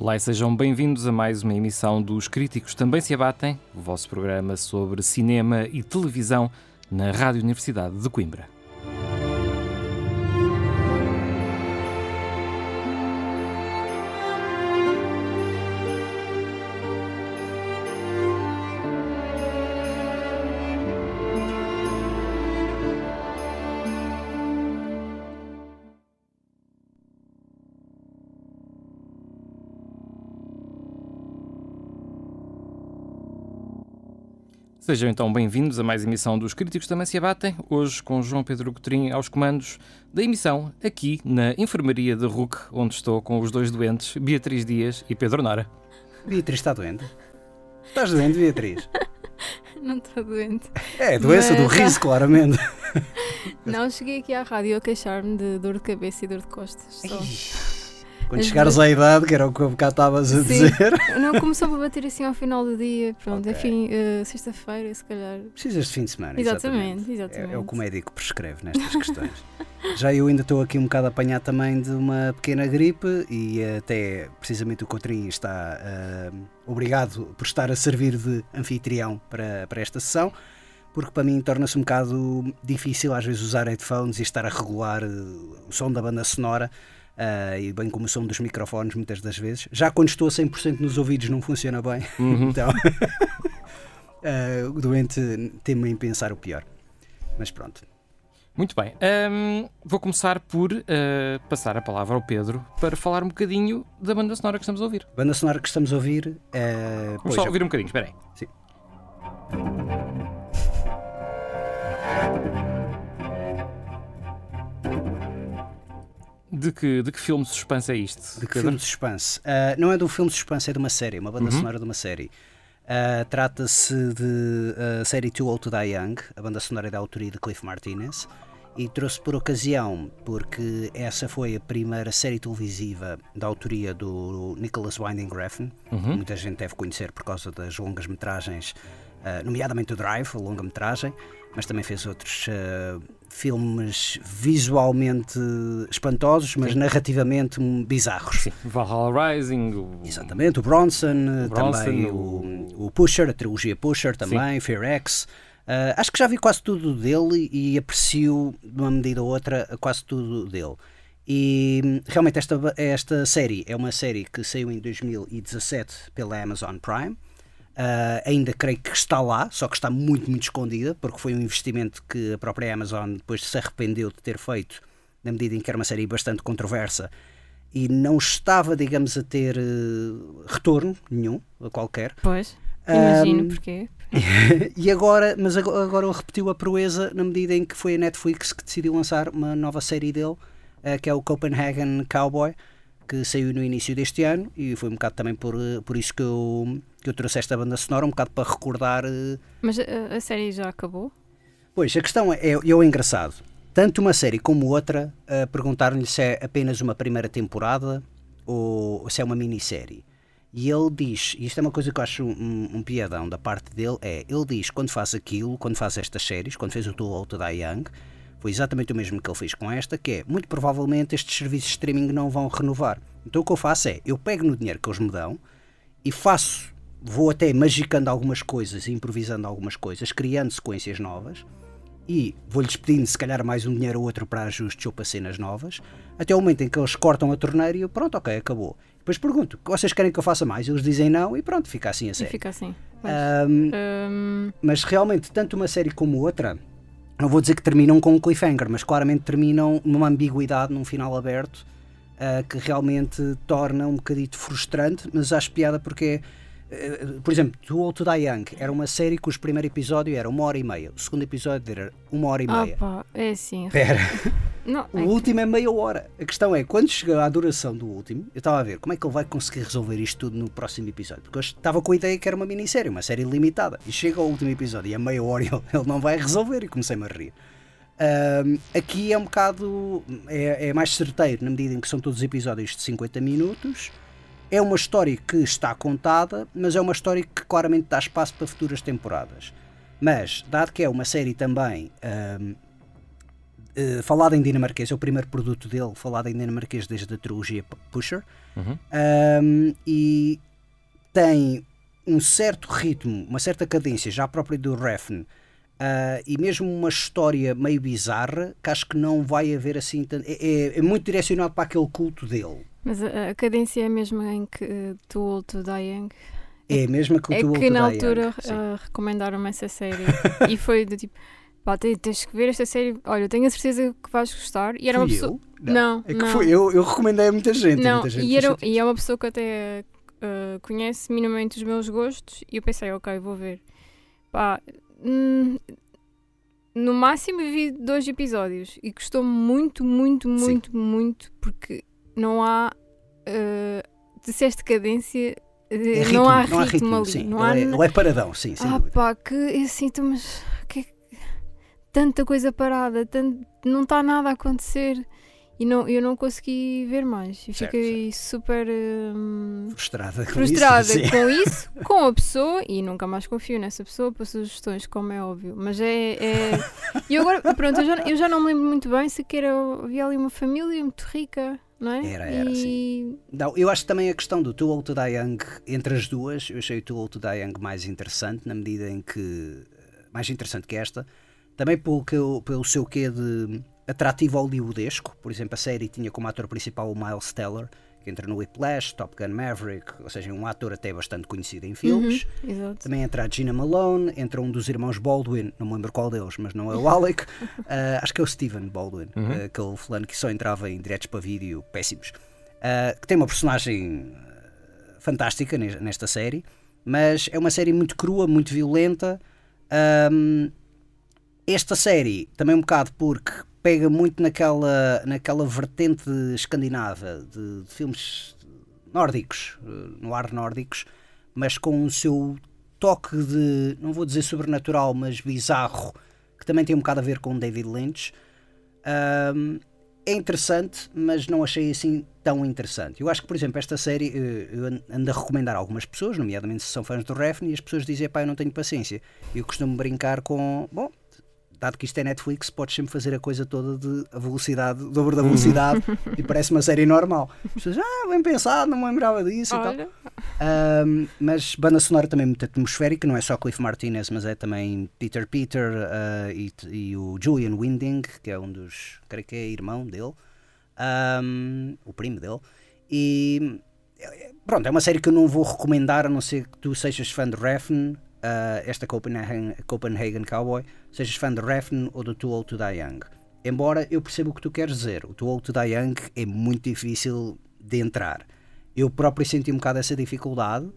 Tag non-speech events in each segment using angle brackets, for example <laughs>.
Olá e sejam bem-vindos a mais uma emissão dos Críticos Também Se Abatem, o vosso programa sobre cinema e televisão na Rádio Universidade de Coimbra. Sejam então bem-vindos a mais emissão dos Críticos Também Se Abatem, hoje com João Pedro Coutrinho aos comandos da emissão, aqui na Enfermaria de RUC, onde estou com os dois doentes, Beatriz Dias e Pedro Nora. Beatriz está doente? Estás doente, Beatriz? <laughs> Não estou doente. É, doença do Mas- riso, claramente. <laughs> <laughs> Não, cheguei aqui à rádio a queixar-me de dor de cabeça e dor de costas. Só. Quando chegares à idade, que era o que eu bocado estavas a Sim. dizer, <laughs> Não, começou a bater assim ao final do dia. Pronto, Ok. enfim, eh, sexta-feira, se calhar. precisas de fim de semana. Exatamente, É- exatamente. É, o que o médico prescreve nestas questões. <laughs> Já eu ainda estou aqui um bocado apanhado também de uma pequena gripe e até precisamente o Coutrinho está ah, obrigado por estar a servir de anfitrião para, para esta sessão, porque para mim torna-se um bocado difícil às vezes usar headphones e estar a regular eh, o som da banda sonora. Ah, e bem como o som dos microfones muitas das vezes. Já quando estou a 100% nos ouvidos não funciona bem. <laughs> Então, <laughs> ah, o doente teme em pensar o pior. Mas pronto. Muito bem, hum, vou começar por eh, passar a palavra ao Pedro para falar um bocadinho da banda sonora que estamos a ouvir. A banda sonora que estamos a ouvir é. Vamos pois, só ouvir um bocadinho, espera aí. Sim. De que, de que filme de suspense é isto? De que Pedro? filme suspense? Ah, não é de um filme de suspense, é de uma série, uma banda Uhum. sonora de uma série. Ah, Trata-se de a série Too Old to Die Young, a banda sonora da autoria de Cliff Martinez, e trouxe por ocasião, porque essa foi a primeira série televisiva da autoria do Nicholas Winding Refn, Uhum. que muita gente deve conhecer por causa das longas metragens, ah, nomeadamente o Drive, a longa metragem, mas também fez outros ah, filmes visualmente espantosos, mas narrativamente hum, bizarros. Sim, Valhalla Rising, o... Exatamente, o Bronson, O Bronson, também o- o, Pusher, a trilogia Pusher também, Fear X. Ah, acho que já vi quase tudo dele e aprecio, de uma medida ou outra, quase tudo dele. E hum, realmente esta, esta série é uma série que saiu em 2017 pela Amazon Prime. Ah, ainda creio que está lá, só que está muito, muito escondida, porque foi um investimento que a própria Amazon depois se arrependeu de ter feito, na medida em que era uma série bastante controversa e não estava, digamos, a ter eh, retorno nenhum, qualquer. Pois, imagino Ahm, porquê. <laughs> e agora, mas ago- agora ele repetiu a proeza na medida em que foi a Netflix que decidiu lançar uma nova série dele, eh, que é o Copenhagen Cowboy, que saiu no início deste ano e foi um bocado também por, eh, por isso que eu, que eu trouxe esta banda sonora, um bocado para recordar. eh, Mas a, a série já acabou? Pois, a questão é, é, é engraçado. Tanto uma série como outra, a perguntar-lhe se é apenas uma primeira temporada ou se é uma minissérie. E ele diz, e isto é uma coisa que eu acho um, um piadão da parte dele, é, ele diz quando faz aquilo, quando faz estas séries, quando fez o Too Old to Die Young, foi exatamente o mesmo que ele fez com esta, que é, muito provavelmente estes serviços de streaming não vão renovar. Então o que eu faço é, eu pego no dinheiro que eles me dão e faço, vou até magicando algumas coisas, improvisando algumas coisas, criando sequências novas, e vou-lhes pedindo se calhar mais um dinheiro ou outro para ajustes ou para cenas novas, até o momento em que eles cortam a torneira e eu, pronto, ok, acabou. Depois pergunto, vocês querem que eu faça mais? Eles dizem não e pronto, fica assim a E série. fica assim. Ahm, Hum, mas realmente, tanto uma série como outra, não vou dizer que terminam com um cliffhanger, mas claramente terminam numa ambiguidade, num final aberto, ah, que realmente torna um bocadito frustrante, mas acho piada porque, eh, por exemplo, Too Old to Die Young era uma série cujo primeiro episódio era uma hora e meia, o segundo episódio era uma hora e meia. opa, é assim. Espera, Não, o é que- último é meia hora. A questão é, quando chega à duração do último, eu estava a ver como é que ele vai conseguir resolver isto tudo no próximo episódio. Porque eu estava com a ideia que era uma minissérie, uma série limitada. E chega ao último episódio e a meia hora ele, ele não vai resolver e comecei-me a rir. Ahm, aqui é um bocado. É, é mais certeiro, na medida em que são todos episódios de 50 minutos. É uma história que está contada, mas é uma história que claramente dá espaço para futuras temporadas. Mas, dado que é uma série também ahm, eh, falada em dinamarquês, é o primeiro produto dele falado em dinamarquês desde a trilogia Pusher, Uhum. Ahm, e tem um certo ritmo, uma certa cadência, já própria do Refn, ah, e mesmo uma história meio bizarra, que acho que não vai haver assim. tanto- É, é- é muito direcionado para aquele culto dele. Mas a, a cadência é mesmo em que uh, Too Old to Die Young. É a mesma que o É Too que Old to na Die altura Young, sim. uh, recomendaram-me essa série e foi do tipo, pá, te- tens que ver esta série, olha, eu tenho a certeza que vais gostar. E era uma pessoa. eu? Não, É que não. foi, eu, eu recomendei a muita gente. Não, muita gente e, era, e é uma pessoa que até uh, conhece minimamente os meus gostos e eu pensei, ok, vou ver. Pá, hum, no máximo vi dois episódios e gostou muito, muito, Sim. muito, muito, porque não há. Uh, disseste cadência, uh, É ritmo, não há ritmo, ali. sim. não há é, ele é paradão, sim, sem ah dúvida. pá, que assim, mas tanta coisa parada, tan- não está nada a acontecer e não, eu não consegui ver mais. E fiquei super hum, Frustrada com frustrada isso. sim. com <laughs> isso, com a pessoa e nunca mais confio nessa pessoa para sugestões, como é óbvio. Mas é. é... E agora, pronto, eu já, eu já não me lembro muito bem se era, havia ali uma família muito rica, não é? Era, era, e... Não, eu acho também a questão do Too Old to Die Young, entre as duas, eu achei o Too Old to Die Young mais interessante, na medida em que. mais interessante que esta, também pelo, seu quê de atrativo hollywoodesco. Por exemplo, a série tinha como ator principal o Miles Teller, que entra no Whiplash, Top Gun Maverick, ou seja, um ator até bastante conhecido em filmes. Uhum, exato. Também entra a Gina Malone, entra um dos irmãos Baldwin, não me lembro qual deles, mas não é o Alec, <laughs> ah, acho que é o Steven Baldwin, ah, aquele fulano que só entrava em diretos para vídeo péssimos, ah, que tem uma personagem fantástica nes- nesta série, mas é uma série muito crua, muito violenta. ahm, esta série também um bocado porque pega muito naquela, naquela vertente escandinava de, de filmes nórdicos, eh, no ar nórdicos, mas com o seu toque de, não vou dizer sobrenatural, mas bizarro, que também tem um bocado a ver com David Lynch. Ahm, é interessante, mas não achei assim tão interessante. Eu acho que, por exemplo, esta série eh, eu an- ando a recomendar a algumas pessoas, nomeadamente se são fãs do Refn, e as pessoas dizem, pá, eu não tenho paciência. Eu costumo brincar com, bom, dado que isto é Netflix, podes sempre fazer a coisa toda de a velocidade, dobro da velocidade, e parece uma série normal. As pessoas, ah, bem pensado, não me lembrava disso e tal. Olha, Um, mas banda sonora também muito atmosférica, não é só Cliff Martinez, mas é também Peter Peter uh, e, e o Julian Winding, que é um dos, creio que é irmão dele, um, o primo dele. E é- pronto, é uma série que eu não vou recomendar, a não ser que tu sejas fã de Refn, uh, esta Copenhagen, Copenhagen Cowboy, sejas fã de Refn ou do Too Old to Die Young. Embora eu perceba o que tu queres dizer, o Too Old to Die Young é muito difícil de entrar. Eu próprio senti um bocado essa dificuldade,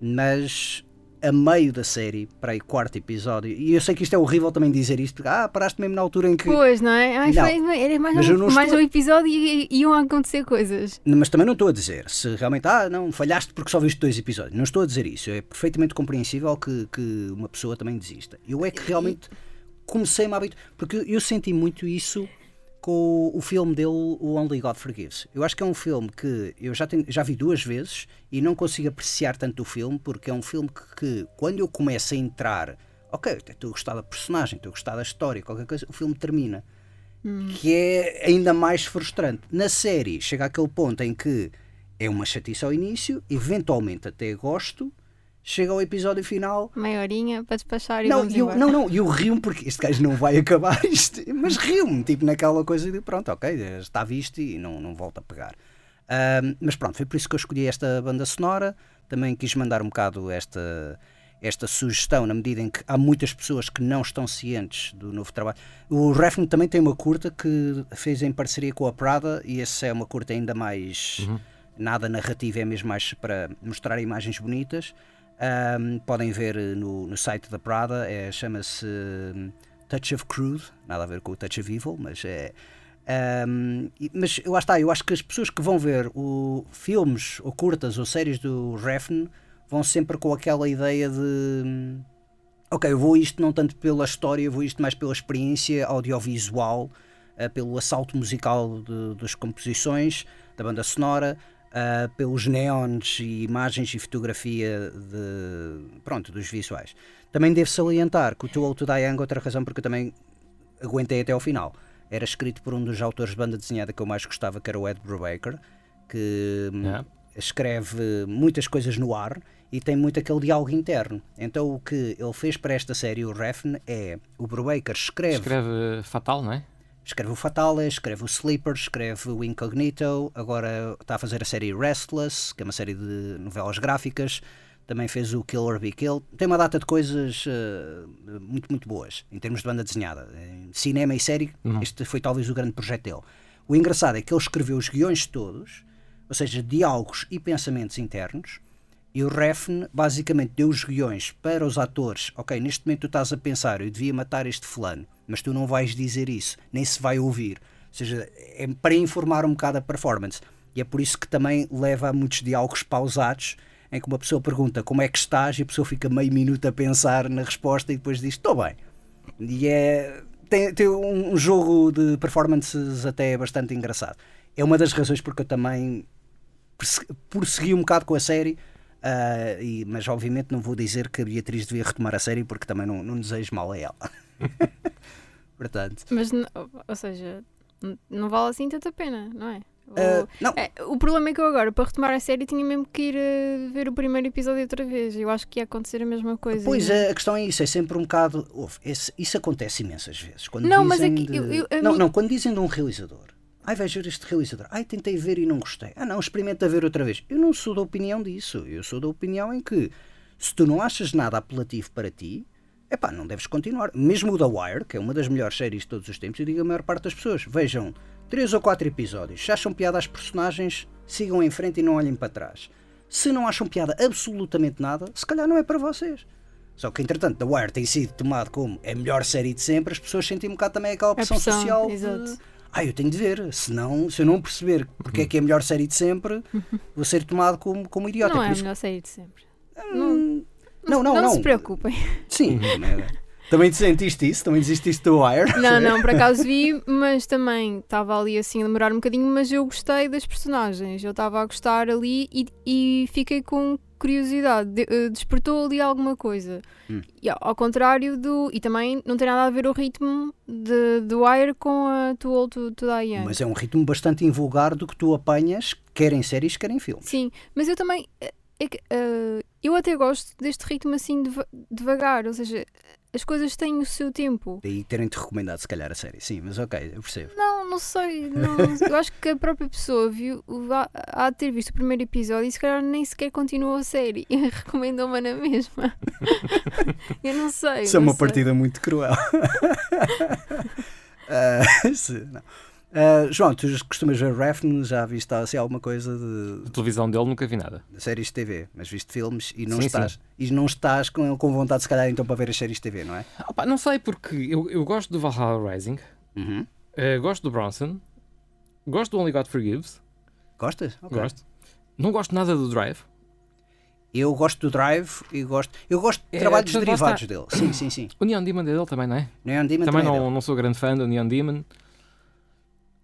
mas a meio da série, para aí quarto episódio, e eu sei que isto é horrível também dizer isto, porque ah, paraste mesmo na altura em que. Pois, não é? Ai, Não. foi- era mais, Mas um, mais estou- um episódio e e iam acontecer coisas. Mas também não estou a dizer se realmente, ah, não, falhaste porque só viste dois episódios. Não estou a dizer isso. É perfeitamente compreensível que, que uma pessoa também desista. Eu é que realmente comecei-me a habituar. Porque eu senti muito isso com o filme dele, o Only God Forgives. Eu acho que é um filme que eu já, tenho- já vi duas vezes e não consigo apreciar tanto o filme porque é um filme que, que quando eu começo a entrar, ok, estou a gostar da personagem, estou a gostar da história, qualquer coisa, o filme termina que é ainda mais frustrante. Na série, chega àquele ponto em que é uma chatice ao início, eventualmente até gosto, chega ao episódio final. Meia horinha para despachar e Não, vamos e eu, embora. não, não, eu rio-me porque este gajo não vai <laughs> acabar isto, mas rio-me, tipo naquela coisa de pronto, ok, está visto e não, não volta a pegar. Mas pronto, foi por isso que eu escolhi esta banda sonora. Também quis mandar um bocado esta, esta sugestão, na medida em que há muitas pessoas que não estão cientes do novo trabalho. O Refn também tem uma curta que fez em parceria com a Prada, e essa é uma curta ainda mais. Nada narrativa, é mesmo mais para mostrar imagens bonitas. Ahm, podem ver eh, no, no site da Prada, é, chama-se hum, Touch of Crude, nada a ver com o Touch of Evil, mas é. e- mas lá está, eu acho que as pessoas que vão ver o, filmes ou curtas ou séries do Refn vão sempre com aquela ideia de hum, ok, eu vou isto não tanto pela história, eu vou isto mais pela experiência audiovisual, eh, pelo assalto musical de- das composições, da banda sonora, eh, pelos neons e imagens e fotografia de, pronto, dos visuais. Também devo salientar que o Too Old to Die Young, outra razão porque eu também aguentei até ao final, era escrito por um dos autores de banda desenhada que eu mais gostava, que era o Ed Brubaker, que hum, Yeah. escreve muitas coisas no ar e tem muito aquele diálogo interno. Então o que ele fez para esta série, o Refn, é o Brubaker escreve, Escreve fatal, não é? O Fatale, escreve o Sleeper, escreve o Incognito, agora está a fazer a série Restless, que é uma série de novelas gráficas, também fez o Killer Be Killed. Tem uma data de coisas eh, muito, muito boas em termos de banda desenhada. Em cinema e série, este foi talvez o grande projeto dele. O engraçado é que ele escreveu os guiões todos, ou seja, diálogos e pensamentos internos, e o Refn basicamente deu os guiões para os atores. Ok, neste momento tu estás a pensar, eu devia matar este fulano, mas tu não vais dizer isso, nem se vai ouvir. Ou seja, é para informar um bocado a performance. E é por isso que também leva a muitos diálogos pausados, em que uma pessoa pergunta como é que estás e a pessoa fica meio minuto a pensar na resposta e depois diz estou bem. E é. Tem, tem um, jogo de performances até bastante engraçado. É uma das razões porque eu também prossegui um bocado com a série, ah, e- mas obviamente não vou dizer que a Beatriz devia retomar a série porque também não, não desejo mal a ela. <laughs> Portanto, Mas, ou seja, não vale assim tanta pena, não é? O, ah, não, é, o problema é que eu agora, para retomar a série, tinha mesmo que ir eh, ver o primeiro episódio outra vez. Eu acho que ia acontecer a mesma coisa. Pois não é? é, a questão é isso, é sempre um bocado. ouve, esse- isso acontece imensas vezes. Quando Não, mas dizem é de- eu- eu- não, mim- não, quando dizem de um realizador, ai vais ver este realizador, ai tentei ver e não gostei, ah não, experimenta ver outra vez. Eu não sou da opinião disso, eu sou da opinião em que se tu não achas nada apelativo para ti, epá, não deves continuar. Mesmo o The Wire, que é uma das melhores séries de todos os tempos, eu digo a maior parte das pessoas, vejam três ou quatro episódios, se acham piada às personagens, sigam em frente e não olhem para trás. Se não acham piada absolutamente nada, se calhar não é para vocês. Só que, entretanto, The Wire tem sido tomado como a melhor série de sempre, as pessoas sentem um bocado também aquela pressão, pressão, social de, exato. Ah, eu tenho de ver, senão, se eu não perceber porque é que é a melhor série de sempre, vou ser tomado como, como idiota. não é a melhor série de sempre. Hum, não, não, não. se preocupem. Sim, <laughs> também, também te sentiste isso? Também desististe do Wire? Não, não, por acaso vi, mas também estava ali assim a demorar um bocadinho, mas eu gostei das personagens. Eu estava a gostar ali e, e fiquei com curiosidade. De- eh, despertou ali alguma coisa. Hum. E, ao- contrário do. E também não tem nada a ver o ritmo de, do Wire com a Too Old to, to Die. Mas é um ritmo bastante invulgar do que tu apanhas, quer em séries, quer em filmes. Sim, mas eu também. eh, é que, eh, eu até gosto deste ritmo assim deva- devagar, ou seja, as coisas têm o seu tempo. Daí terem-te recomendado, se calhar, a série. Sim, mas ok, eu percebo. Não, não sei. não- eu acho que a própria pessoa viu, há, há de ter visto o primeiro episódio e se calhar nem sequer continuou a série. E <laughs> recomendou-me na mesma. <laughs> eu não sei. Isso é não uma sei. partida muito cruel. <laughs> Se- não. Ah, João, tu costumas ver Refn, já viste assim, alguma coisa de, televisão dele nunca vi nada. de séries de TV, mas viste filmes e não Sim, estás, E não estás com, com vontade, se calhar, então, para ver as séries de TV, não é? Opa, não sei, porque eu, eu gosto do Valhalla Rising, Uhum. eh, gosto do Bronson, gosto do Only God Forgives, Gostas? Ok. gosto. Não gosto nada do Drive. Eu gosto do Drive e gosto. Eu gosto de É, trabalhos lá derivados dele. Sim, sim, sim. O <coughs> Neon Demon é dele também, não é? Neon Demon também também é não, dele. não sou grande fã do Neon Demon.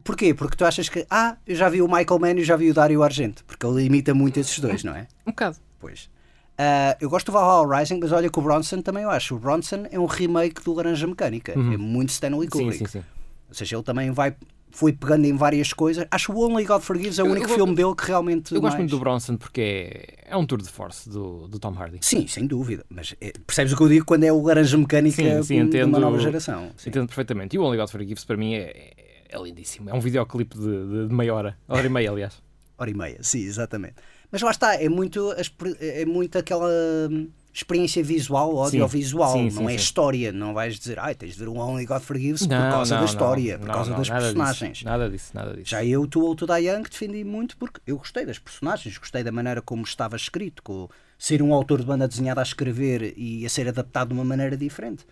Porquê? Porque tu achas que. Ah, eu já vi o Michael Mann e já vi o Dario Argento. Porque ele imita muito esses dois, não é? Um bocado. Pois. Ah, eu gosto do Valhalla Rising, mas olha que o Bronson também eu acho. O Bronson é um remake do Laranja Mecânica. Uhum. É muito Stanley Sim, Kubrick. sim, sim. Ou seja, ele também vai foi pegando em várias coisas. Acho que o Only God Forgives é o Eu- único eu- filme dele que realmente. Eu gosto mais- muito do Bronson porque é, é um tour de force do, do Tom Hardy. Sim, sem dúvida. Mas é, percebes o que eu digo quando é o laranja mecânica Sim, sim, de entendo. uma nova geração. Sim. Entendo perfeitamente. E o Only God Forgives para mim é, é lindíssimo. É um videoclipe de, de, de meia hora, hora e meia, aliás. <laughs> Hora e meia, sim, exatamente. Mas lá está, é muito, é muito aquela hum, experiência visual, audiovisual, Sim, não sim, é sim. história. Não vais dizer, ai, tens de ver um Only God Forgives por Não, causa não, da não, história, por não, causa não, das nada personagens. Disso, nada disso, nada disso. Já eu, Old to Die Young, defendi muito porque eu gostei das personagens, gostei da maneira como estava escrito, com ser um autor de banda desenhada a escrever e a ser adaptado de uma maneira diferente.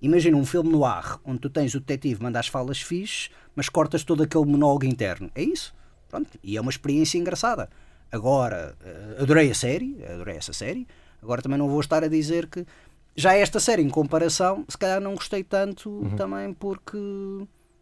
Imagina um filme no ar onde tu tens o detetive, manda as falas fixes, mas cortas todo aquele monólogo interno. É isso. Pronto. E é uma experiência engraçada. Agora, eh, adorei a série, adorei essa série. Agora também não vou estar a dizer que. Já esta série, em comparação, se calhar não gostei tanto também porque.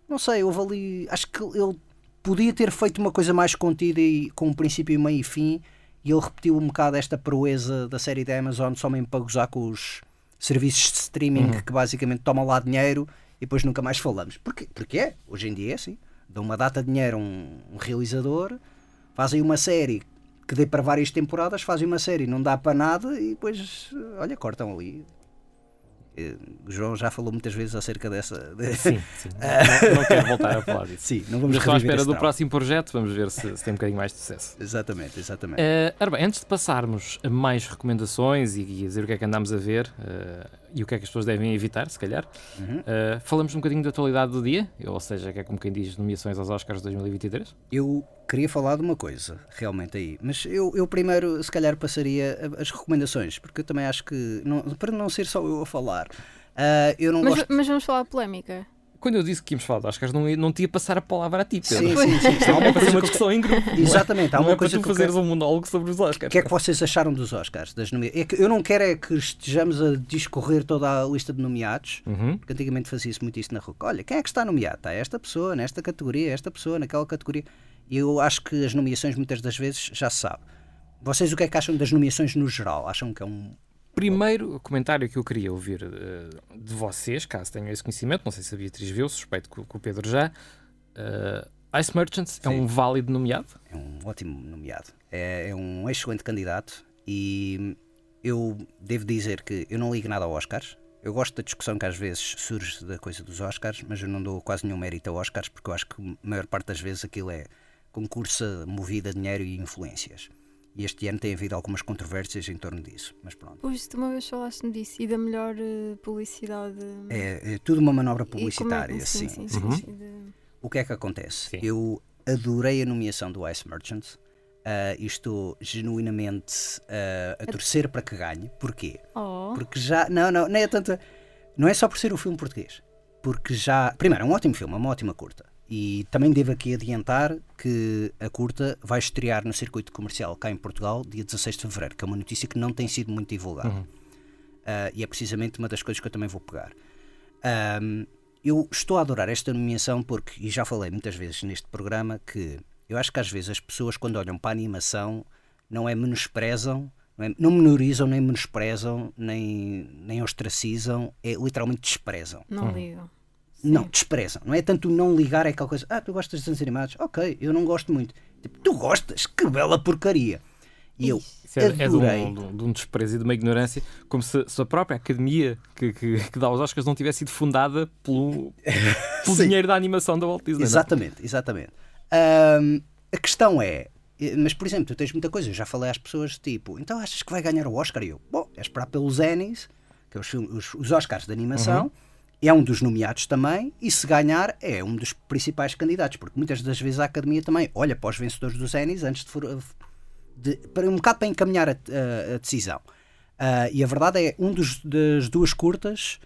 Não sei, houve ali. Acho que ele podia ter feito uma coisa mais contida e com um princípio, meio e fim. E ele repetiu um bocado esta proeza da série da Amazon só mesmo para gozar com os serviços de streaming que basicamente tomam lá dinheiro e depois nunca mais falamos. Porquê? Porque é, hoje em dia é assim. Dão uma data de dinheiro a um, um realizador, fazem uma série que dê para várias temporadas, fazem uma série, não dá para nada e depois, olha, cortam ali. Eh, O João já falou muitas vezes acerca dessa. <laughs> de- Sim, sim. Não, não quero voltar a falar disso. Sim, não vamos Mas estou à espera do próximo projeto, vamos ver se, se tem um bocadinho mais de sucesso. Exatamente, exatamente. Eh, ora bem, antes de passarmos a mais recomendações e, e a dizer o que é que andamos a ver eh, e o que é que as pessoas devem evitar, se calhar, Uhum. eh, falamos um bocadinho da atualidade do dia, ou seja, que é como quem diz nomeações aos Oscars 2023. Eu queria falar de uma coisa, realmente aí, mas eu, eu primeiro, se calhar, passaria as recomendações, porque eu também acho que, não- para não ser só eu a falar, ah, eu não Mas, gosto. mas vamos falar de polémica. Quando eu disse que íamos falar de Oscars, não, não te ia passar a palavra a ti, Pedro. Sim, sim, sim. Isto Há uma é ser coisa uma discussão em grupo. Exatamente, há não uma é para coisa tu fazeres um monólogo sobre os Oscars. O que é que vocês acharam dos Oscars? Das nomea... é que eu não quero é que estejamos a discorrer toda a lista de nomeados, Uhum. porque antigamente fazia-se muito isso na rua. Olha, quem é que está nomeado? Está esta pessoa, nesta categoria, esta pessoa, naquela categoria. E eu acho que as nomeações muitas das vezes já se sabe. Vocês o que é que acham das nomeações no geral? Acham que é um. Primeiro comentário que eu queria ouvir eh, de vocês, caso tenham esse conhecimento, não sei se a Beatriz viu, suspeito que, o- que o Pedro já. eh, Ice Merchants é Sim. um válido nomeado? É um ótimo nomeado. É, é um excelente candidato e eu devo dizer que eu não ligo nada ao Oscars. Eu gosto da discussão que às vezes surge da coisa dos Oscars, mas eu não dou quase nenhum mérito a Oscars porque eu acho que a maior parte das vezes aquilo é concurso movido a dinheiro e influências. E este ano tem havido algumas controvérsias em torno disso, mas pronto. Pois, tu uma vez falaste-me disso e da melhor eh, publicidade. É, é tudo uma manobra é- publicitária, sim. sim, sim, sim, sim. sim, de- O que é que acontece? Sim. Eu adorei a nomeação do Ice Merchants ah, e estou genuinamente ah, a torcer para que ganhe. Porquê? Oh, Porque já. Não, não, não é tanto. Não é só por ser o filme português. Porque já. Primeiro, é um ótimo filme, é uma ótima curta. E também devo aqui adiantar que a curta vai estrear no circuito comercial cá em Portugal dia 16 de fevereiro, que é uma notícia que não tem sido muito divulgada. Ah, e é precisamente uma das coisas que eu também vou pegar. Ahm, eu estou a adorar esta nomeação porque, e já falei muitas vezes neste programa, que eu acho que às vezes as pessoas, quando olham para a animação, não é menosprezam, não, é, não menorizam, nem menosprezam, nem, nem ostracizam, é literalmente desprezam. não Não, desprezam. Não é tanto não ligar, é aquela coisa, ah, tu gostas de desenhos animados? Ok, eu não gosto muito. Tipo, tu gostas? Que bela porcaria! E eu Isso é, é de, um, de um- de um desprezo e de uma ignorância, como se, se a própria academia que, que, que dá os Oscars não tivesse sido fundada pelo, <laughs> pelo dinheiro da animação da Walt Disney. não é? Exatamente, exatamente. A questão é, eh, mas por exemplo, tu tens muita coisa, eu já falei às pessoas tipo, então achas que vai ganhar o Oscar? E eu, bom, é esperar pelos Emmys, que é os, filmes- os, os Oscars de animação, é um dos nomeados também, e se ganhar é um dos principais candidatos, porque muitas das vezes a Academia também olha para os vencedores dos Emmys antes de, for- de- para um bocado para encaminhar a, a- a decisão. Ah, e a verdade é, um dos, das duas curtas,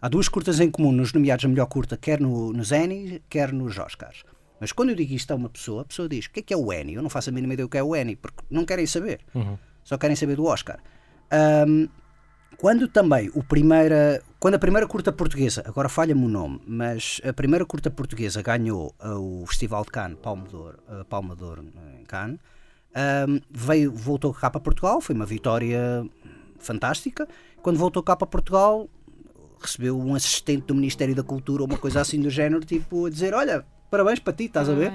há duas curtas em comum nos nomeados a melhor curta, quer no, nos Annie, quer nos Oscars. Mas quando eu digo isto a uma pessoa, a pessoa diz: o que é que é o Annie? Eu não faço a mínima ideia do que é o Annie, porque não querem saber. Uhum. Só querem saber do Oscar. Ahm, quando também o primeira, quando a primeira curta portuguesa, agora falha-me o nome, mas a primeira curta portuguesa ganhou ah, o Festival de Cannes, Palme d'Or, ah, Palma d'Or em Cannes, ahm, veio, voltou cá para Portugal, foi uma vitória fantástica. Quando voltou cá para Portugal, recebeu um assistente do Ministério da Cultura, uma coisa assim do género, tipo, a dizer: Olha, parabéns para ti, estás a ver?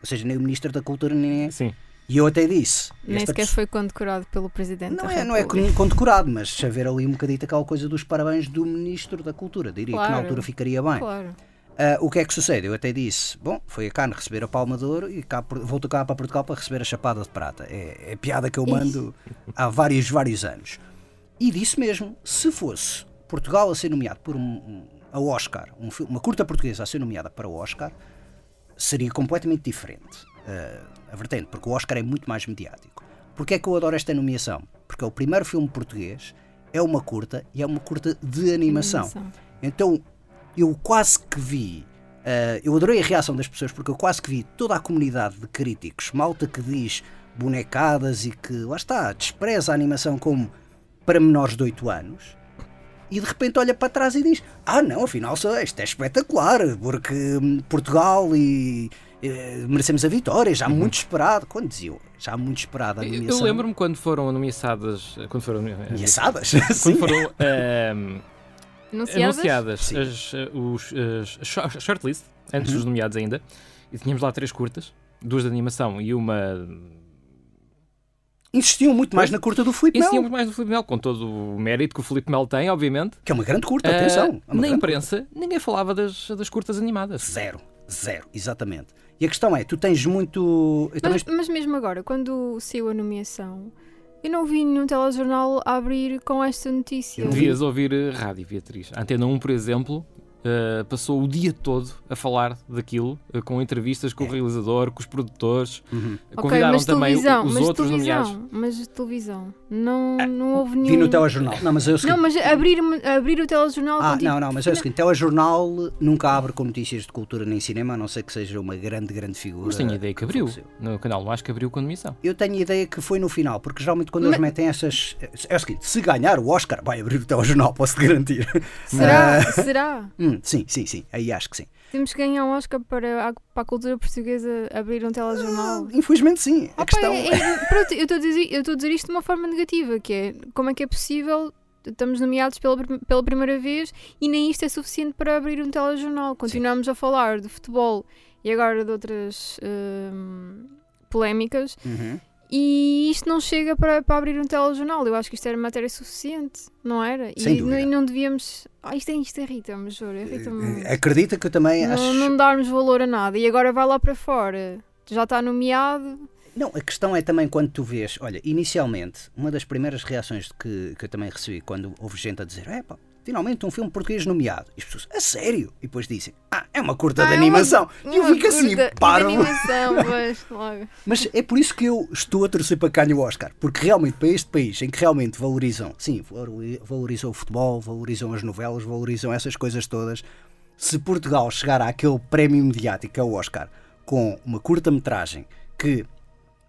Ou seja, nem o Ministro da Cultura nem é. Sim. E eu até disse. Nem sequer pessoa- foi condecorado pelo Presidente Não da é, não é condecorado, mas haver ali um bocadito aquela coisa dos parabéns do Ministro da Cultura, diria que na Claro. altura ficaria bem. Claro. Ah, o que é que sucede? Eu até disse, bom, foi a Cannes receber a Palma de Ouro e cá, voltou cá para Portugal para receber a Chapada de Prata. É, é piada que eu mando há vários, vários anos. E disse mesmo, se fosse Portugal a ser nomeado por um, um- a Oscar, um uma curta portuguesa a ser nomeada para o Oscar, seria completamente diferente ah, a vertente, porque o Oscar é muito mais mediático. Porquê é que eu adoro esta nomeação? Porque é o primeiro filme português, é uma curta e é uma curta de animação. Animação. Então eu quase que vi, eh, eu adorei a reação das pessoas porque eu quase que vi toda a comunidade de críticos, malta que diz bonecadas e que lá está, despreza a animação como para menores de 8 anos. E de repente olha para trás e diz: Ah, não, afinal isto é espetacular, porque hum, Portugal e eh, merecemos a vitória, já muito esperado. Quando diziam já muito esperado a Eu- nomeação. Eu lembro-me quando foram ameaçadas. Quando foram. eh, Ameaçadas? Quando <laughs> foram ehm, Anunciadas? anunciadas Sim. as, eh, os, as- a shortlist, antes Uhum. dos nomeados ainda, e tínhamos lá três curtas, duas de animação e uma. Insistiam muito mais na curta do Filipe Melo, Insistíamos mais no Filipe Melo, com todo o mérito que o Filipe Melo tem, obviamente. que é uma grande curta, Eh, atenção. é na imprensa, ninguém falava das, das curtas animadas. Zero, zero, exatamente. E a questão é, tu tens muito. também Mas, mas mesmo agora, quando saiu a nomeação, eu não vi nenhum telejornal a abrir com esta notícia. Devias ouvir eh, rádio, Beatriz. A Antena 1, por exemplo, eh, passou o dia todo a falar daquilo, eh, com entrevistas com o É. realizador, com os produtores. Uhum. Ok, Convidaram mas também televisão, os mas outros televisão, nomeados. Mas televisão. Não, não houve nenhum. Vi no telejornal. Não, mas é o seguinte. Não, mas abrir, abrir o telejornal. Ah, com, tipo, não, não, mas é o seguinte: telejornal nunca abre com notícias de cultura nem cinema, a não ser que seja uma grande, grande figura. Mas tenho a ideia que abriu. No canal não acho que abriu com admissão. Eu tenho a ideia que foi no final, porque geralmente quando eles Mas- metem essas. É o seguinte: se ganhar o Oscar, vai abrir o telejornal, posso-te garantir. Será? Ah. <laughs> Será? Hum, sim, sim, sim, aí acho que sim. Temos que ganhar um Oscar para a, para a cultura portuguesa abrir um telejornal. Infelizmente, sim. A Opa, questão. é- é- pronto, eu estou a dizer, eu estou a dizer isto de uma forma negativa, que é como é que é possível estamos nomeados pela, pela primeira vez e nem isto é suficiente para abrir um telejornal. Continuamos a falar de futebol e agora de outras hum, polémicas Uhum. E isto não chega para, para abrir um telejornal. Eu acho que isto era matéria suficiente, não era? Sem e, dúvida. e não devíamos. Ah, isto, é- isto irrita-me, juro, irrita-me. Eh, Acredita que eu também acho. Não, não darmos valor a nada e agora vai lá para fora. Já está nomeado. Não, a questão é também quando tu vês, olha, inicialmente, uma das primeiras reações que, que eu também recebi quando houve gente a dizer, é pá, finalmente um filme português nomeado. E as pessoas, a sério? E depois dizem, ah, é uma curta de Ah, é uma- animação. E eu Uma fico assim, de parvo. animação, <laughs> mas logo. Mas é por isso que eu estou a torcer para ganhe o Oscar. Porque realmente, para este país em que realmente valorizam, sim, valori- valorizam o futebol, valorizam as novelas, valorizam essas coisas todas, se Portugal chegar àquele prémio mediático, que é o Oscar, com uma curta-metragem que,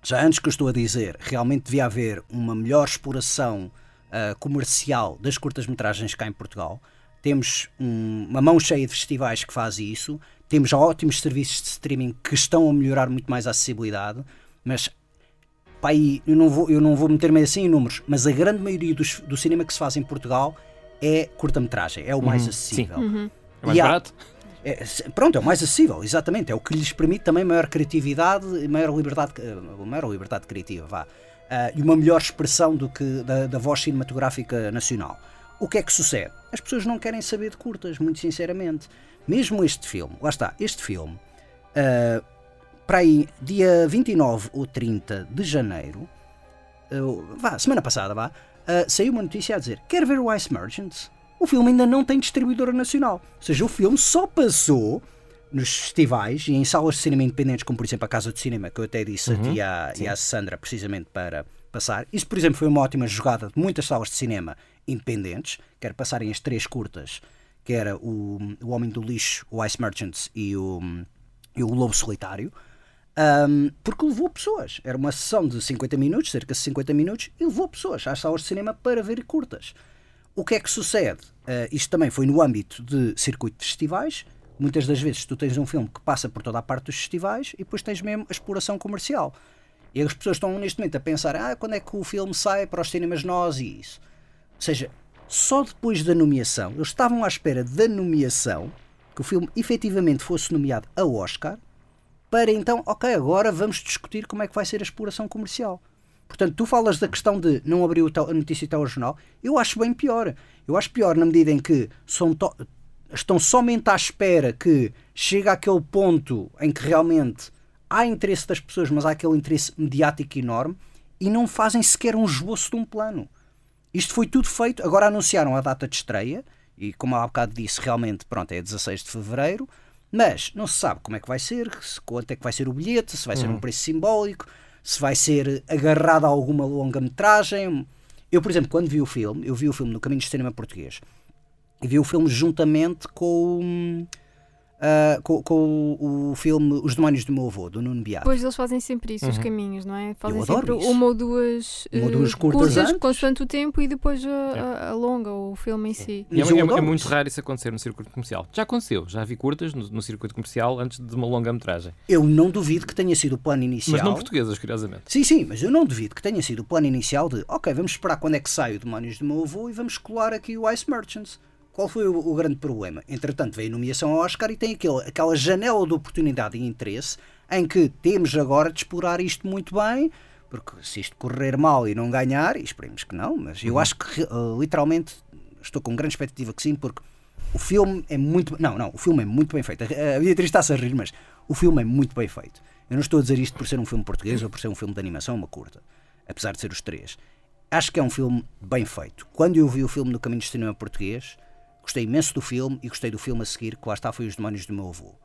já antes que eu estou a dizer, realmente devia haver uma melhor exploração ah, comercial das curtas-metragens cá em Portugal. Temos um- uma mão cheia de festivais que faz isso, temos ótimos serviços de streaming que estão a melhorar muito mais a acessibilidade, mas pá, aí, eu não vou, eu não vou meter-me assim em números, mas a grande maioria dos- do cinema que se faz em Portugal é curta-metragem, é o mais Uhum, acessível. É mais E há- barato? É, pronto, é o mais acessível, exatamente. É o que lhes permite também maior criatividade e maior liberdade, eh, maior liberdade criativa, vá. Ah, e uma melhor expressão do que da, da voz cinematográfica nacional. O que é que sucede? As pessoas não querem saber de curtas, muito sinceramente. Mesmo este filme, lá está, este filme, ah, para aí, dia 29 ou 30 de janeiro, ah, vá, semana passada, vá, ah, saiu uma notícia a dizer: Quer ver o Ice Merchants? O filme ainda não tem distribuidora nacional. Ou seja, o filme só passou nos festivais e em salas de cinema independentes, como por exemplo a Casa de Cinema, que eu até disse a ti e à, e à Sandra, precisamente para passar. Isso, por exemplo, foi uma ótima jogada de muitas salas de cinema independentes, que era passarem as três curtas, que era o, o Homem do Lixo, o Ice Merchants e o, e o Lobo Solitário. Um, porque levou pessoas. Era uma sessão de 50 minutos, cerca de 50 minutos, e levou pessoas às salas de cinema para ver curtas. O que é que sucede? Uh, isto também foi no âmbito de circuito de festivais. Muitas das vezes tu tens um filme que passa por toda a parte dos festivais e depois tens mesmo a exploração comercial. E as pessoas estão neste momento a pensar: ah, quando é que o filme sai para os cinemas nós e isso. Ou seja, só depois da nomeação, eles estavam à espera da nomeação que o filme efetivamente fosse nomeado a Oscar, para então, ok, agora vamos discutir como é que vai ser a exploração comercial. Portanto, tu falas da questão de não abrir a notícia jornal. eu acho bem pior. Eu acho pior na medida em que são estão somente à espera que chegue àquele ponto em que realmente há interesse das pessoas, mas há aquele interesse mediático enorme e não fazem sequer um esboço de um plano. Isto foi tudo feito, agora anunciaram a data de estreia, e como há bocado disse, realmente, pronto, é 16 de fevereiro, mas não se sabe como é que vai ser, se, quanto é que vai ser o bilhete, se vai ser um uhum. preço simbólico, se vai ser agarrado a alguma longa-metragem. Eu, por exemplo, quando vi o filme, eu vi o filme no Caminho de Cinema Português, e vi o filme juntamente com uh, com, com o, o, filme Os Demónios do Meu Avô, do Nuno Biar. Pois eles fazem sempre isso, uhum. os caminhos, não é? Fazem sempre isso. uma ou duas, uma ou duas uh, curtas, curtas consoante o tempo e depois a, é. a, a longa, o filme em si. É, é, é, muito raro isso acontecer no circuito comercial. Já aconteceu, já vi curtas no, no circuito comercial antes de uma longa metragem. Eu não duvido que tenha sido o plano inicial. Mas não portuguesas, curiosamente. Sim, sim, mas eu não duvido que tenha sido o plano inicial de ok, vamos esperar quando é que sai o Demónios do Meu Avô e vamos colar aqui o Ice Merchants. Qual foi o, o, grande problema? Entretanto, veio a nomeação ao Oscar e tem aquele, aquela janela de oportunidade e interesse em que temos agora de explorar isto muito bem, porque se isto correr mal e não ganhar, e esperemos que não, mas eu uhum. acho que uh, literalmente estou com grande expectativa que sim, porque o filme é muito. Não, não, o filme é muito bem feito. A Beatriz está-se a rir, mas o filme é muito bem feito. Eu não estou a dizer isto por ser um filme português ou por ser um filme de animação, uma curta, apesar de ser os três. Acho que é um filme bem feito. Quando eu vi o filme no Caminho de Cinema Português, Gostei imenso do filme e gostei do filme a seguir, que lá está, foi Os Demónios do Meu Avô.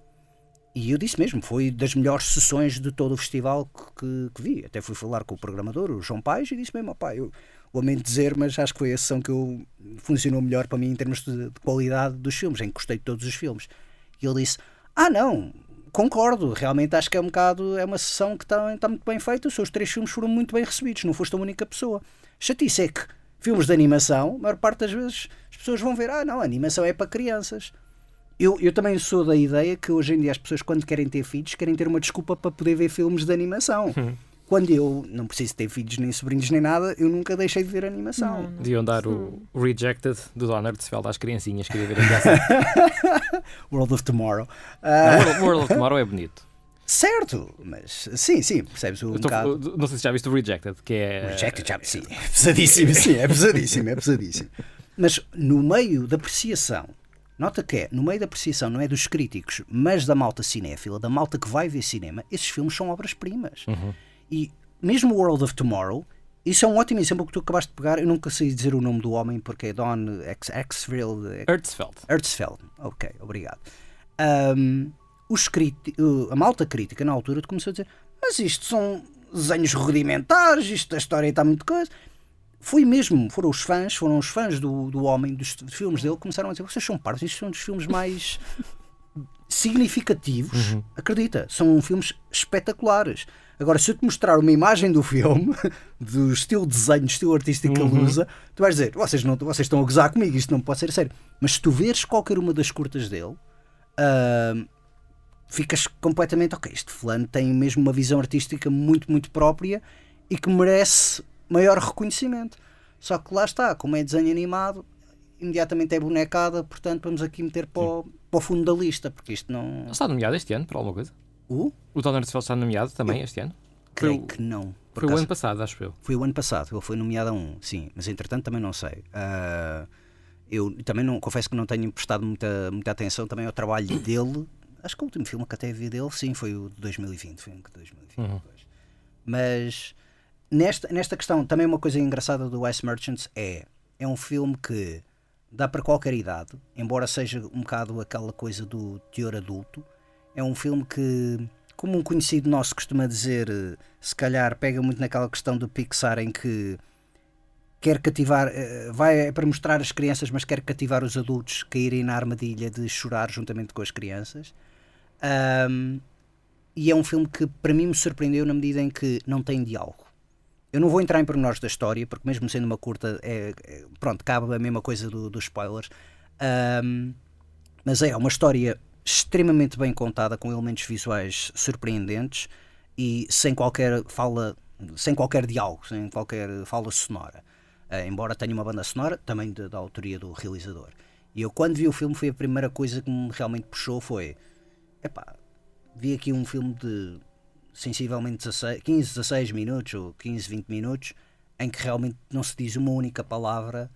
E eu disse mesmo, foi das melhores sessões de todo o festival que, que, que vi. Até fui falar com o programador, o João Paes, e disse mesmo, opá, eu lamento dizer, mas acho que foi a sessão que eu, funcionou melhor para mim em termos de, de qualidade dos filmes, em que gostei de todos os filmes. E ele disse, ah não, concordo, realmente acho que é um bocado, é uma sessão que está, está muito bem feita, os seus três filmes foram muito bem recebidos, não foste a única pessoa. Chatice é que filmes de animação, a maior parte das vezes as pessoas vão ver, ah, não, a animação é para crianças. Eu, eu também sou da ideia que hoje em dia as pessoas, quando querem ter filhos, querem ter uma desculpa para poder ver filmes de animação. Hum. Quando eu não preciso ter filhos, nem sobrinhos, nem nada, eu nunca deixei de ver animação. Não, Deviam dar o, Rejected do Donner de Svelda às criancinhas, queria ver a <laughs> World of Tomorrow. Uh... World, World of Tomorrow é bonito. Certo, mas sim, sim, percebes o um tô, Não sei se já viste o Rejected, que é. Rejected, já, sim, é pesadíssimo, sim, é pesadíssimo, é pesadíssimo. Mas no meio da apreciação, nota que é, no meio da apreciação não é dos críticos, mas da malta cinéfila, da malta que vai ver cinema, esses filmes são obras-primas. Uhum. E mesmo o World of Tomorrow, isso é um ótimo exemplo que tu acabaste de pegar. Eu nunca sei dizer o nome do homem porque é Don Exfeld. Erzfeld. Erzfeld, ok, obrigado. Um, os a malta crítica na altura começou a dizer: Mas isto são desenhos rudimentares, isto da história está muito coisa. Foi mesmo, foram os fãs, foram os fãs do, do homem, dos filmes dele, que começaram a dizer: Vocês são partos, isto são dos filmes mais <laughs> significativos. Uhum. Acredita, são filmes espetaculares. Agora, se eu te mostrar uma imagem do filme, <laughs> do estilo de desenho, estilo artístico que ele uhum. usa, tu vais dizer: vocês, não, vocês estão a gozar comigo, isto não pode ser sério. Mas se tu veres qualquer uma das curtas dele, uh, ficas completamente, ok, este fulano tem mesmo uma visão artística muito, muito própria e que merece maior reconhecimento. Só que lá está, como é desenho animado, imediatamente é bonecada, portanto vamos aqui meter para o, para o fundo da lista, porque isto não. Ele está nomeado este ano para alguma coisa? O? O Donald Trump está nomeado também eu este ano? Creio foi, que não. Foi o ano passado, acho eu. Foi o ano passado, ele foi nomeado a um, sim, mas entretanto também não sei. Uh, eu também não confesso que não tenho prestado muita, muita atenção também ao trabalho <coughs> dele Acho que o último filme que até vi dele, sim, foi o de 2020. Foi um de 2020 uhum. Mas nesta, nesta questão, também uma coisa engraçada do Ice Merchants é é um filme que dá para qualquer idade, embora seja um bocado aquela coisa do teor adulto. É um filme que, como um conhecido nosso costuma dizer, se calhar pega muito naquela questão do Pixar em que quer cativar, eh, vai para mostrar as crianças, mas quer cativar os adultos caírem na armadilha de chorar juntamente com as crianças. Um, e é um filme que para mim me surpreendeu na medida em que não tem diálogo. Eu não vou entrar em pormenores da história, porque mesmo sendo uma curta, é, é pronto, cabe a mesma coisa dos do spoilers. Um, mas é uma história extremamente bem contada, com elementos visuais surpreendentes e sem qualquer fala, sem qualquer diálogo, sem qualquer fala sonora. Uh, embora tenha uma banda sonora, também da autoria do realizador. E eu, quando vi o filme, foi a primeira coisa que me realmente puxou: foi. Epá, vi aqui um filme de sensivelmente 16, 15, 16 minutos ou 15, 20 minutos em que realmente não se diz uma única palavra,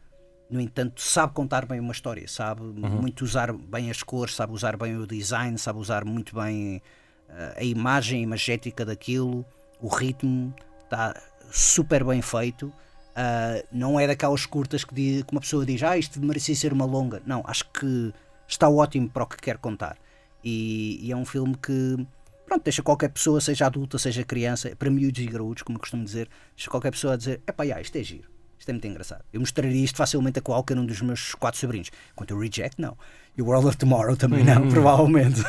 no entanto, sabe contar bem uma história, sabe muito usar bem as cores, sabe usar bem o design, sabe usar muito bem uh, a imagem imagética daquilo, o ritmo está super bem feito. Uh, não é daquelas curtas que, diz, que uma pessoa diz, ah, isto merecia ser uma longa. Não, acho que está ótimo para o que quer contar. E, e é um filme que pronto, deixa qualquer pessoa, seja adulta, seja criança, para miúdos e graúdos, como eu costumo dizer, deixa qualquer pessoa a dizer: epá, já, isto é giro, isto é muito engraçado. Eu mostraria isto facilmente a qualquer um dos meus quatro sobrinhos. Quanto o Reject, não. E o World of Tomorrow também não, provavelmente.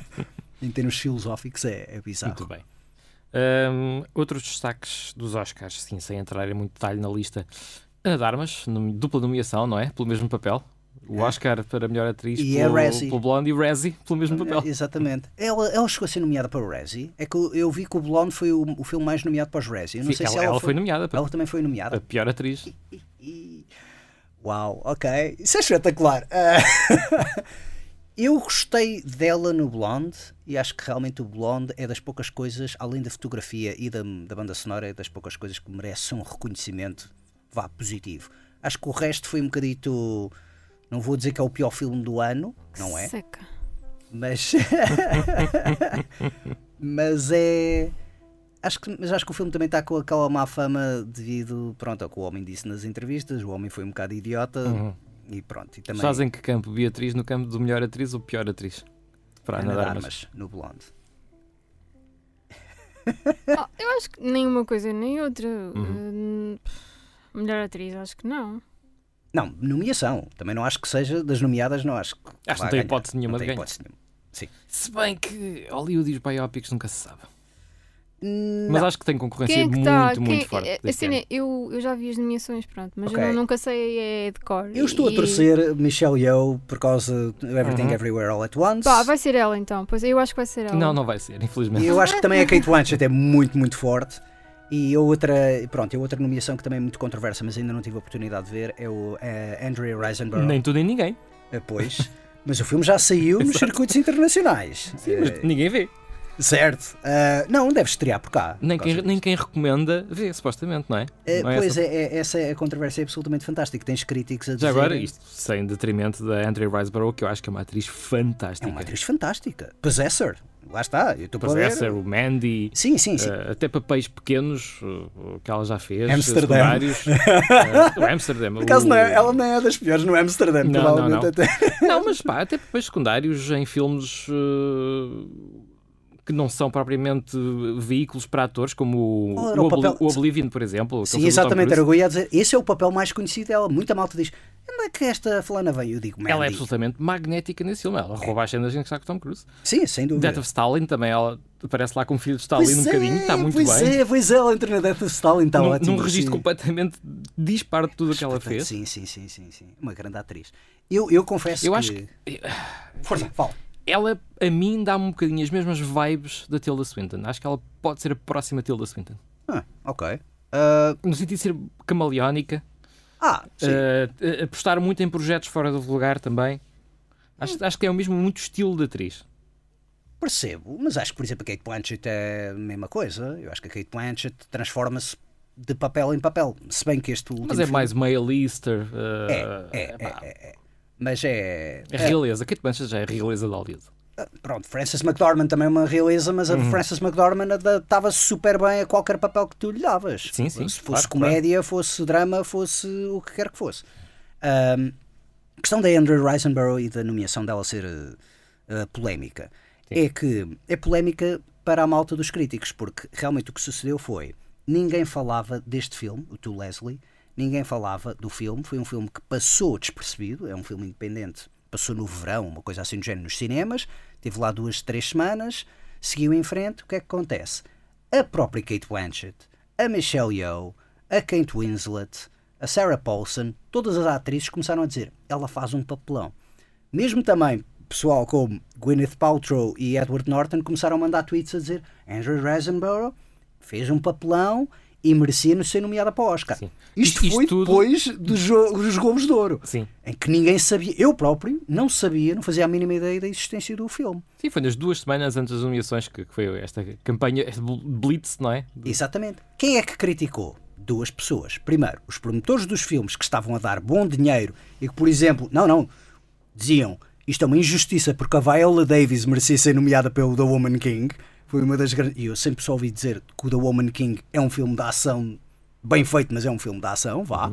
<laughs> em termos filosóficos, é, é bizarro. Muito bem. Um, outros destaques dos Oscars, sim, sem entrar em muito detalhe na lista. Ana Darmas, dupla nomeação, não é? Pelo mesmo papel. O Oscar para melhor atriz e pelo, a pelo Blonde e Razzie pelo mesmo papel. Exatamente. Ela, ela chegou a ser nomeada para o Razzie. É que eu vi que o Blonde foi o, o filme mais nomeado para os Razzie. Eu não Sim, sei ela, se ela, ela foi, nomeada. Ela também foi nomeada. A pior atriz. <laughs> Uau, ok. Isso é espetacular. Uh, <laughs> eu gostei dela no Blonde e acho que realmente o Blonde é das poucas coisas, além da fotografia e da, da banda sonora, é das poucas coisas que merece um reconhecimento vá positivo. Acho que o resto foi um bocadito não vou dizer que é o pior filme do ano, não é? Seca. Mas. <laughs> mas é. Acho que, mas acho que o filme também está com aquela má fama devido pronto, ao que o homem disse nas entrevistas. O homem foi um bocado idiota Uhum. e pronto. E também Estás em que campo? Beatriz no campo do melhor atriz ou pior atriz? Para Ana. Armas no Blonde. Ah, <laughs> eu acho que nem uma coisa nem outra. Uhum. Hum, melhor atriz, acho que não. Não, nomeação. Também não acho que seja das nomeadas, não acho que. Acho que não tem ganhar. hipótese nenhuma não de tem ganhar. hipótese nenhuma. Sim. Se bem que Hollywood e os biopics nunca se sabe. Hum, Mas não. acho que tem concorrência Quem é que muito, está? muito Quem... forte. A deste cena ano. é, eu, eu já vi as nomeações, pronto, mas Ok. eu não- nunca sei é de cor. Eu estou a E- torcer Michelle Yeoh por causa de Everything Uhum. Everywhere All at Once. Pá, vai ser ela então. Pois eu acho que vai ser ela. Não, não vai ser, infelizmente. E eu acho que também a Kate Blanchett é muito, muito forte. E a outra, pronto, a outra nomeação que também é muito controversa, mas ainda não tive a oportunidade de ver, é o eh, Andrea Riseborough. Nem tu nem ninguém. Eh, Pois. <laughs> Mas o filme já saiu nos circuitos internacionais. Sim, mas Eh, ninguém vê. certo. Eh, não, deve estrear por cá. Nem por quem, nem quem recomenda vê, supostamente, não é? Eh, Não é pois essa- é, é, essa é a controvérsia é absolutamente fantástica. Tens críticos a dizer. Já agora, isto sem detrimento da Andrea Riseborough, que eu acho que é uma atriz É fantástica. uma atriz fantástica. Possessor. Lá está. Eu estou para ver. o Mandy, Sim, sim, sim. eh, até papéis pequenos uh, que ela já fez. Amsterdã. secundários. <laughs> Eh, o Amsterdã. Por acaso o- não é, ela nem é das piores no Amsterdã, Não, provavelmente não, não. até. <laughs> Não, mas pá, até papéis secundários em filmes que não são propriamente veículos para atores, como o, o, papel? o Oblivion, por exemplo. Sim, do Tom exatamente, era o que eu ia dizer. Esse é o papel mais conhecido dela. Muita malta diz: onde é que esta fulana vem? Eu digo, Mandy. Ela é absolutamente magnética nesse filme. Ela rouba as cenas que está com Tom Cruise. Sim, sem dúvida. Death of Stalin também, ela aparece lá com o filho de Stalin Pois um bocadinho, está muito pois bem. é, pois é, ela entra na Death of Stalin, está num, ótimo. num registro sim. completamente disparo de tudo o que ela fez. Sim, sim, sim, sim, sim. Uma grande atriz. Eu, eu confesso Eu que... acho que Força, fala. ela, a mim, dá-me um bocadinho as mesmas vibes da Tilda Swinton. Acho que ela pode ser a próxima Tilda Swinton. Ah, ok. Ah, No sentido de ser camaleónica, ah, eh, apostar muito em projetos fora do lugar também. Acho, acho que é o mesmo muito estilo de atriz. Percebo, mas acho que, por exemplo, a Kate Blanchett é a mesma coisa. Eu acho que a Kate Blanchett transforma-se de papel em papel. Se bem que este último Mas é filme- mais meio Lister. É, é, é, é, é. Mas é... É realeza. Kate Blanchett já é realeza de Hollywood. Pronto, Frances McDormand também é uma realeza, mas a Uhum. Frances McDormand adaptava super bem a qualquer papel que tu lhe davas. Sim, sim, Se fosse claro, comédia, fosse drama, fosse o que quer que fosse. Ahm, a questão da Andrew Riseborough e da nomeação dela ser eh, polémica é que é polémica para a malta dos críticos, porque realmente o que sucedeu foi ninguém falava deste filme, o Tu Leslie, ninguém falava do filme, foi um filme que passou despercebido, é um filme independente, passou no verão, uma coisa assim do género, nos cinemas, teve lá duas, três semanas, seguiu em frente, o que é que acontece? A própria Kate Blanchett, a Michelle Yeoh, a Kate Winslet, a Sarah Paulson, todas as atrizes começaram a dizer ela faz um papelão. Mesmo também pessoal como Gwyneth Paltrow e Edward Norton começaram a mandar tweets a dizer Andrew Riseborough fez um papelão e merecia ser nomeada para o Oscar. Sim. Isto, Isto foi tudo- depois dos, jo- dos Globos de Ouro, Sim. em que ninguém sabia, eu próprio não sabia, não fazia a mínima ideia da existência do filme. Sim, foi nas duas semanas antes das nomeações que que foi esta campanha, este Blitz, não é? Exatamente. Quem é que criticou? Duas pessoas. Primeiro, os promotores dos filmes que estavam a dar bom dinheiro e que, por exemplo, não, não, diziam isto é uma injustiça porque a Viola Davis merecia ser nomeada pelo The Woman King. Foi uma das grandes. E eu sempre só ouvi dizer que o The Woman King é um filme de ação bem feito, mas é um filme de ação, vá.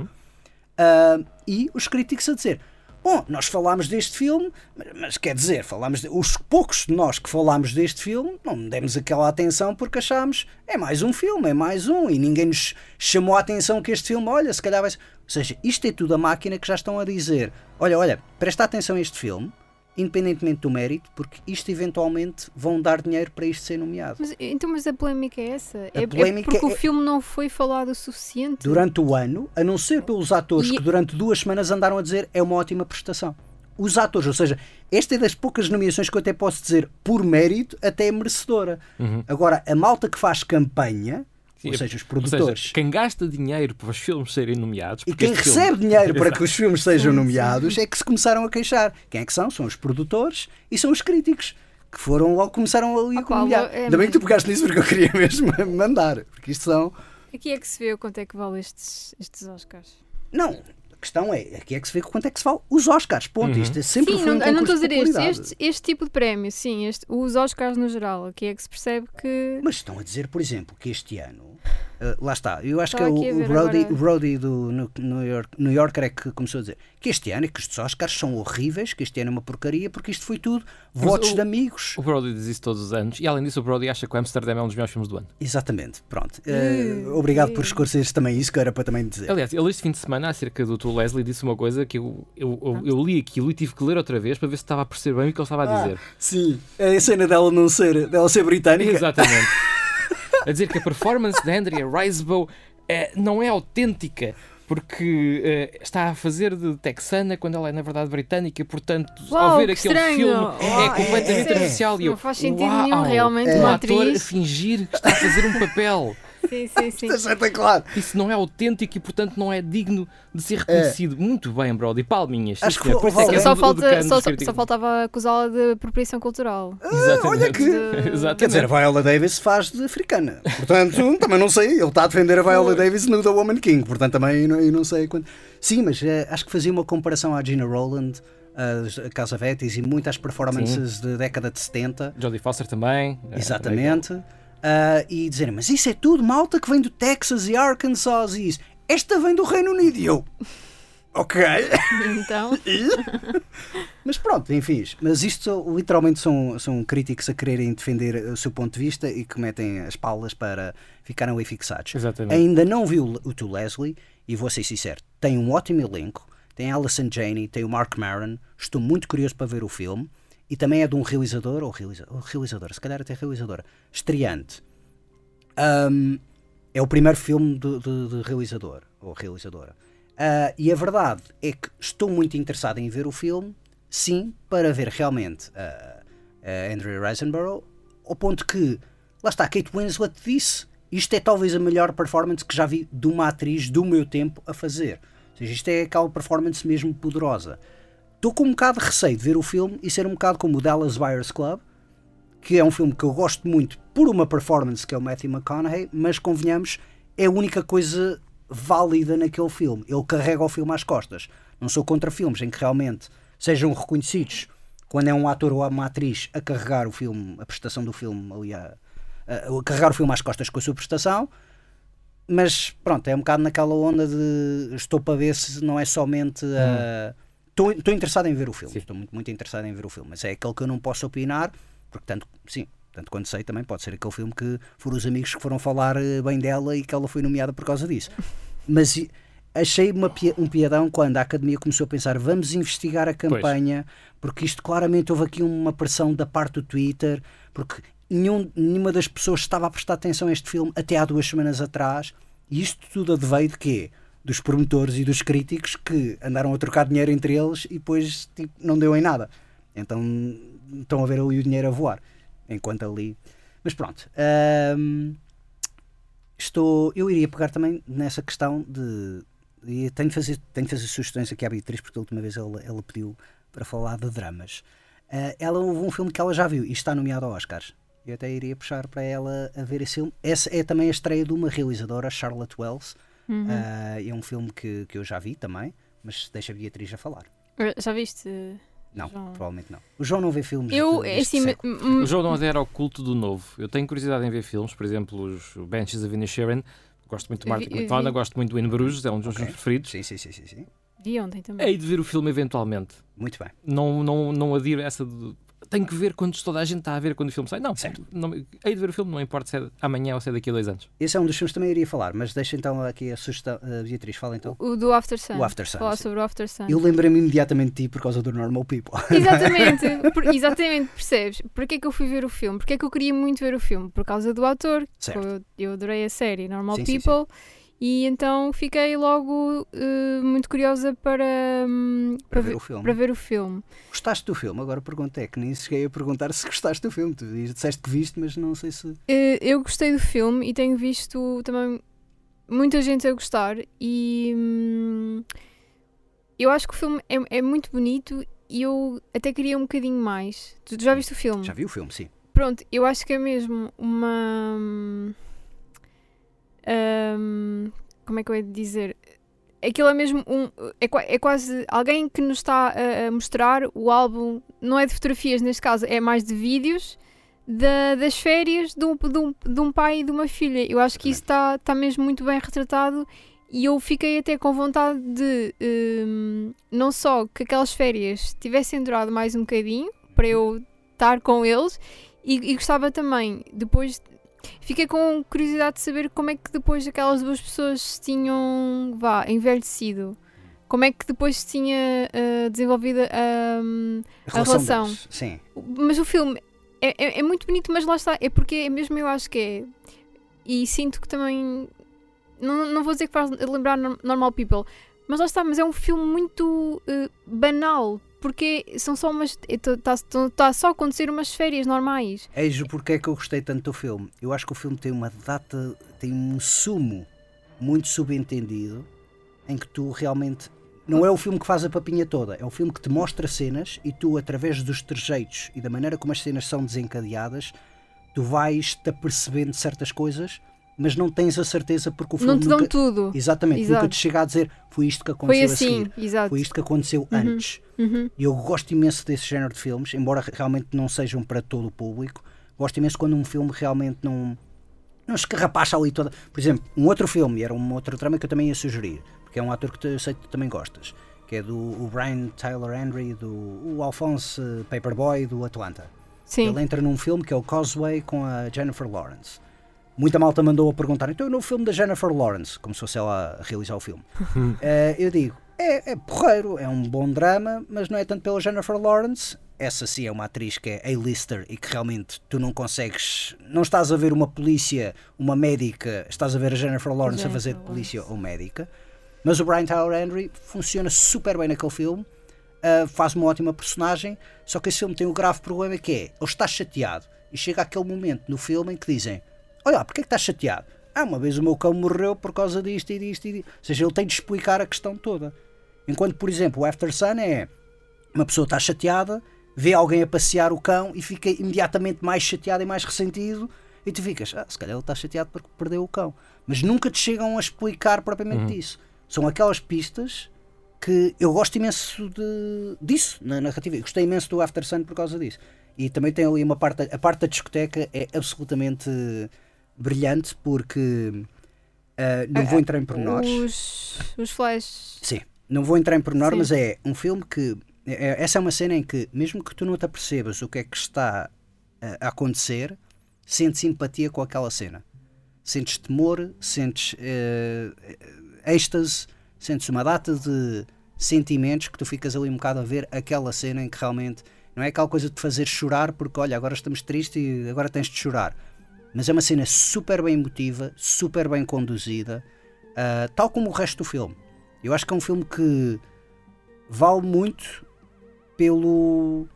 Ah, e os críticos a dizer: Bom, nós falámos deste filme, mas, mas quer dizer, falámos de- os poucos de nós que falámos deste filme não demos aquela atenção porque achámos é mais um filme, é mais um, e ninguém nos chamou a atenção que este filme, olha, se calhar vai ser. Ou seja, isto é tudo a máquina que já estão a dizer: olha, olha, presta atenção a este filme, independentemente do mérito, porque isto eventualmente vão dar dinheiro para isto ser nomeado. Mas, então, mas a polémica é essa? É, é polémica porque é- o filme não foi falado o suficiente? durante o ano, a não ser pelos atores E- que durante duas semanas andaram a dizer é uma ótima prestação. Os atores, ou seja, esta é das poucas nomeações que eu até posso dizer por mérito, até é merecedora. Agora, a malta que faz campanha, ou seja, os Ou produtores, seja, quem gasta dinheiro para os filmes serem nomeados. e quem este filme- recebe dinheiro para Exato. que os filmes sejam nomeados é que se começaram a queixar. Quem é que são? São os produtores e são os críticos. Que foram logo começaram ali a lo- é Ainda bem que tu pegaste nisso porque eu queria <laughs> mesmo mandar. Porque isto são. Aqui é que se vê quanto é que vale estes, estes Oscars. Não, questão é, aqui é que se vê quanto é que se vale os Oscars, ponto. Isto é sempre Sim, foi um não, eu não estou a dizer este, este, este tipo de prémio, sim, este, os Oscars no geral. Aqui é que se percebe que. Mas estão a dizer, por exemplo, que este ano, lá está, eu acho Estava que é o, Brody, agora. Brody do New, York, New Yorker é que começou a dizer que este ano é que estes Oscars são horríveis, que este ano é uma porcaria, porque isto foi tudo votos o- de amigos. O Brody diz isso todos os anos e além disso o Brody acha que o Amsterdã é um dos melhores filmes do ano. Exatamente, pronto. Ah, Hum, obrigado por sim. esclarecer também isso, que era para também dizer. Aliás, ele este fim de semana, acerca do Tu Leslie, disse uma coisa que eu, eu, eu, eu li aquilo e tive que ler outra vez para ver se estava a perceber bem o que ele estava a dizer. Sim, é a cena dela não ser, dela ser britânica. Exatamente. <laughs> a dizer que a performance de Andrea Riseborough eh, não é autêntica. Porque eh, está a fazer de texana quando ela é na verdade britânica, e, portanto, ao Uau, ver que aquele estranho! filme Uau, é completamente é- artificial. E eu, não faz sentido uau, nenhum, realmente, um uma ator a atriz. fingir que está a fazer um papel. Sim, sim, sim. Está espetacular. Isso não é autêntico e, portanto, não é digno de ser reconhecido. Muito bem, Brody. Palminhas. sim, Acho que é que é Só, falta, só, só, faltava acusá-la de apropriação cultural. Exatamente. olha que- Exatamente. Quer dizer, a Viola Davis faz de africana. Portanto, <laughs> também não sei. Ele está a defender a Viola Davis no The Woman King. Portanto, também não, eu não sei quanto. Sim, mas eh, acho que fazia uma comparação à Gina Rowland, a Casa Vetis e muitas performances da década de 70. Jodie Foster também. Exatamente. Ah, e dizerem, mas isso é tudo malta que vem do Texas e Arkansas e isso. Esta vem do Reino Unido. E eu. Ok. Então, <laughs> Mas pronto, enfim. Mas isto literalmente são, são críticos a quererem defender o seu ponto de vista e que metem as palas para ficarem ali fixados. Exatamente. Ainda não vi o, o To Leslie e vou ser sincero, tem um ótimo elenco. Tem a Alison Janney, tem o Mark Maron. Estou muito curioso para ver o filme. E também é de um realizador, ou realiza, ou realizadora, se calhar até realizadora, estreante. Um, é o primeiro filme de, de- de realizador ou realizadora. Ah, e a verdade é que estou muito interessado em ver o filme, sim, para ver realmente ah, a Andrea Riseborough, ao ponto que, lá está, Kate Winslet disse, isto é talvez a melhor performance que já vi de uma atriz do meu tempo a fazer. Ou seja, isto é aquela performance mesmo poderosa. Estou com um bocado de receio de ver o filme e ser um bocado como o Dallas Buyers Club, que é um filme que eu gosto muito por uma performance que é o Matthew McConaughey, mas convenhamos, é a única coisa válida naquele filme. Ele carrega o filme às costas. Não sou contra filmes em que realmente sejam reconhecidos quando é um ator ou uma atriz a carregar o filme, a prestação do filme ali a, a, a carregar o filme às costas com a sua prestação. Mas pronto, é um bocado naquela onda de estou para ver se não é somente a. Estou, estou interessado em ver o filme, estou muito, muito interessado em ver o filme, mas é aquele que eu não posso opinar, porque tanto, sim, tanto quanto sei também pode ser aquele filme que foram os amigos que foram falar eh, bem dela e que ela foi nomeada por causa disso. <laughs> Mas achei uma, um piadão quando a academia começou a pensar vamos investigar a campanha, porque isto claramente houve aqui uma pressão da parte do Twitter, porque nenhum, nenhuma das pessoas estava a prestar atenção a este filme até há duas semanas atrás, e isto tudo adveio de quê? Dos promotores e dos críticos que andaram a trocar dinheiro entre eles e depois tipo, não deu em nada. Então estão a ver ali o dinheiro a voar. Enquanto ali. Mas pronto. hum, estou, eu iria pegar também nessa questão de. E tenho de, fazer, tenho de fazer sugestões aqui à Beatriz, porque a última vez ela, ela pediu para falar de dramas. Uh, ela houve um filme que ela já viu e está nomeado ao Oscars. Eu até iria puxar para ela a ver esse filme. Essa é também a estreia de uma realizadora, Charlotte Wells. Uhum. Uh, é um filme que, que eu já vi também, mas deixa a Beatriz a falar. Já viste? Não, João. provavelmente não. O João não vê filmes. Eu, de- é deste assim, século. m- O João não adera ao culto do novo. Eu tenho curiosidade em ver filmes, por exemplo, os Benches of Inisherin. Gosto muito de Martin McDonagh, gosto muito do In Bruges, é um dos Ok. meus preferidos. Sim, sim, sim, sim, sim. vi ontem também. Hei de ver o filme eventualmente. Muito bem. Não, não, não adiro a essa de. Tenho que ver quando toda a gente está a ver quando o filme sai. Não, Certo. não hei de ver o filme, não importa se é amanhã ou se é daqui a dois anos. Esse é um dos filmes que também iria falar, mas deixa então aqui a sugestão. A Beatriz, fala então. O do After Sun. O After Sun, Falar sim. sobre o After Sun. Eu lembrei-me imediatamente de ti por causa do Normal People. <laughs> Exatamente, por- exatamente, percebes? Porquê que eu fui ver o filme? Porquê que eu queria muito ver o filme? Por causa do autor, Certo. eu, eu adorei a série Normal Sim, sim, People e então fiquei logo eh, muito curiosa para, hum, Para para, ver ver, o filme. para ver o filme. Gostaste do filme? Agora pergunta é que nem cheguei a perguntar <laughs> se gostaste do filme. Tu disseste que viste, mas não sei se. Eh, eu gostei do filme e tenho visto também muita gente a gostar e hum, eu acho que o filme é, é muito bonito e eu até queria um bocadinho mais. Tu já viste o filme? Já vi o filme, sim. Pronto, eu acho que é mesmo uma. hum, hum, como é que eu ia dizer? Aquilo é mesmo um. É, é quase alguém que nos está a, a mostrar o álbum, não é de fotografias neste caso, é mais de vídeos da- das férias de um, de, um, de um pai e de uma filha. Eu acho que isso está está mesmo muito bem retratado e eu fiquei até com vontade de hum, não só que aquelas férias tivessem durado mais um bocadinho para eu estar com eles e, e gostava também depois fiquei com curiosidade de saber como é que depois aquelas duas pessoas se tinham vá, envelhecido como é que depois se tinha ah, desenvolvido a, A relação. deles, Sim. mas o filme é, é, é muito bonito, mas lá está, é porque é mesmo eu acho que é. E sinto que também. Não, não vou dizer que faz lembrar Norm- Normal People, mas lá está, mas é um filme muito eh, banal, porque são só umas. Está tá só a acontecer umas férias normais. Eis o porquê que eu gostei tanto do filme. Eu acho que o filme tem uma data, tem um sumo muito subentendido em que tu realmente. Não é o filme que faz a papinha toda, é o filme que te mostra cenas e tu, através dos trejeitos e da maneira como as cenas são desencadeadas, tu vais-te apercebendo certas coisas, mas não tens a certeza porque o filme não te dão nunca... tudo. Exatamente, Exato. nunca te chega a dizer foi isto que Foi aconteceu a assim, seguir. exato. Foi isto que aconteceu antes. Uhum. E eu gosto imenso desse género de filmes, embora realmente não sejam para todo o público. Gosto imenso quando um filme realmente não, não escarrapacha ali toda. Por exemplo, um outro filme, e era um outro trama que eu também ia sugerir, porque é um ator que eu sei que tu também gostas, que é do Brian Tyler Henry, do o Alphonse Paperboy do Atlanta. Sim. Ele entra num filme que é o Causeway com a Jennifer Lawrence. Muita malta mandou a perguntar, então no filme da Jennifer Lawrence, como se fosse ela a realizar o filme. <laughs> Eh, eu digo, é, é porreiro, é um bom drama, mas não é tanto pela Jennifer Lawrence. Essa sim é uma atriz que é A-lister e que realmente tu não consegues. Não estás a ver uma polícia, uma médica, estás a ver a Jennifer Lawrence a fazer de Jennifer polícia ou médica. Mas o Brian Tyler Henry funciona super bem naquele filme, ah, faz uma ótima personagem. Só que esse filme tem um grave problema que é: ele está chateado. E chega aquele momento no filme em que dizem: Olha, porque é que estás chateado? Ah, uma vez o meu cão morreu por causa disto e disto e disto. Ou seja, ele tem de explicar a questão toda. Enquanto, por exemplo, o After Sun é uma pessoa está chateada, vê alguém a passear o cão e fica imediatamente mais chateado e mais ressentido. E tu ficas, ah, se calhar ele está chateado porque perdeu o cão. Mas nunca te chegam a explicar propriamente isso. São aquelas pistas que eu gosto imenso de, disso na narrativa. Eu gostei imenso do After Sun por causa disso. E também tem ali uma parte, a parte da discoteca é absolutamente brilhante porque ah, não vou entrar em pormenores. Os, os flash. Sim, não vou entrar em pormenor, Sim. mas é um filme que. é- essa é uma cena em que, mesmo que tu não te apercebas o que é que está a, a acontecer, sentes simpatia com aquela cena. Sentes temor, sentes eh, êxtase, sentes uma data de sentimentos que tu ficas ali um bocado a ver aquela cena em que realmente não é aquela coisa de te fazer chorar porque olha, agora estamos tristes e agora tens de chorar. Mas é uma cena super bem emotiva, super bem conduzida, ah, tal como o resto do filme. Eu acho que é um filme que vale muito pelo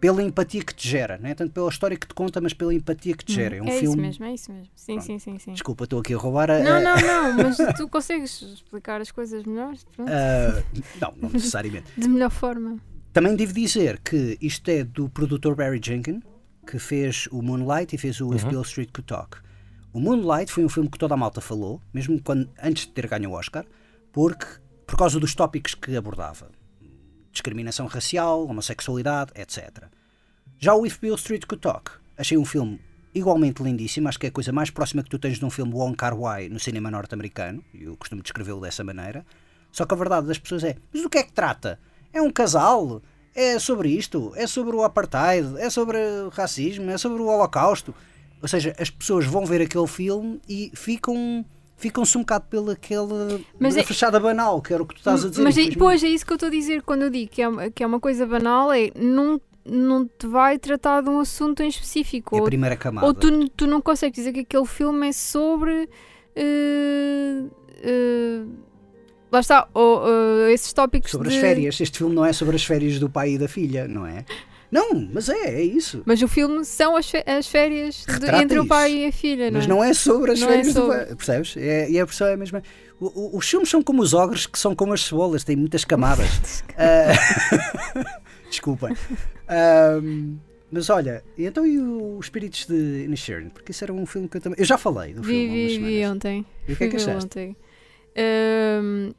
pela empatia que te gera, não é tanto pela história que te conta, mas pela empatia que te gera. É um é filme. isso mesmo, é isso mesmo. Sim, Pronto. sim, sim, sim. Desculpa, estou aqui a roubar a. Não, não, não, <laughs> mas tu consegues explicar as coisas melhor, pronto, a- não, não necessariamente. <laughs> de melhor forma. Também devo dizer que isto é do produtor Barry Jenkins, que fez o Moonlight e fez o If Bill Street Could Talk. O Moonlight foi um filme que toda a malta falou, mesmo quando, antes de ter ganho o Oscar, porque, por causa dos tópicos que abordava. Discriminação racial, homossexualidade, etc. Já o If Bill Street Could Talk, achei um filme igualmente lindíssimo, acho que é a coisa mais próxima que tu tens de um filme Wong Kar Wai no cinema norte-americano, e eu costumo descrevê-lo dessa maneira. Só que a verdade das pessoas é, mas do que é que trata? É um casal? É sobre isto? É sobre o apartheid? É sobre o racismo? É sobre o holocausto? Ou seja, as pessoas vão ver aquele filme e ficam ficam-se um bocado pela aquela Mas é- fachada banal, que era o que tu estás a dizer. Mas é- depois é isso que eu estou a dizer quando eu digo que é, uma- que é uma coisa banal, é não, não te vai tratar de um assunto em específico. É a ou primeira camada. ou tu, tu não consegues dizer que aquele filme é sobre. eh, eh, lá está, ou, eh, esses tópicos sobre de- as férias. Este filme não é sobre as férias do pai e da filha, não é? Não, mas é, é isso. Mas o filme são as, as férias de- entre o isso. pai e a filha, Mas não é? não é sobre as Não é férias do sobre. pai. Percebes? É, e a versão é a mesma. O- o- os filmes são como os ogres, que são como as cebolas, têm muitas camadas. <laughs> Ah, <laughs> Desculpem. Mas olha, então e o Espíritos de Inisherin? Porque isso era um filme que eu também. Eu já falei do Vi, filme. vi, vi ontem. E o que é que achaste? ontem. Ahm,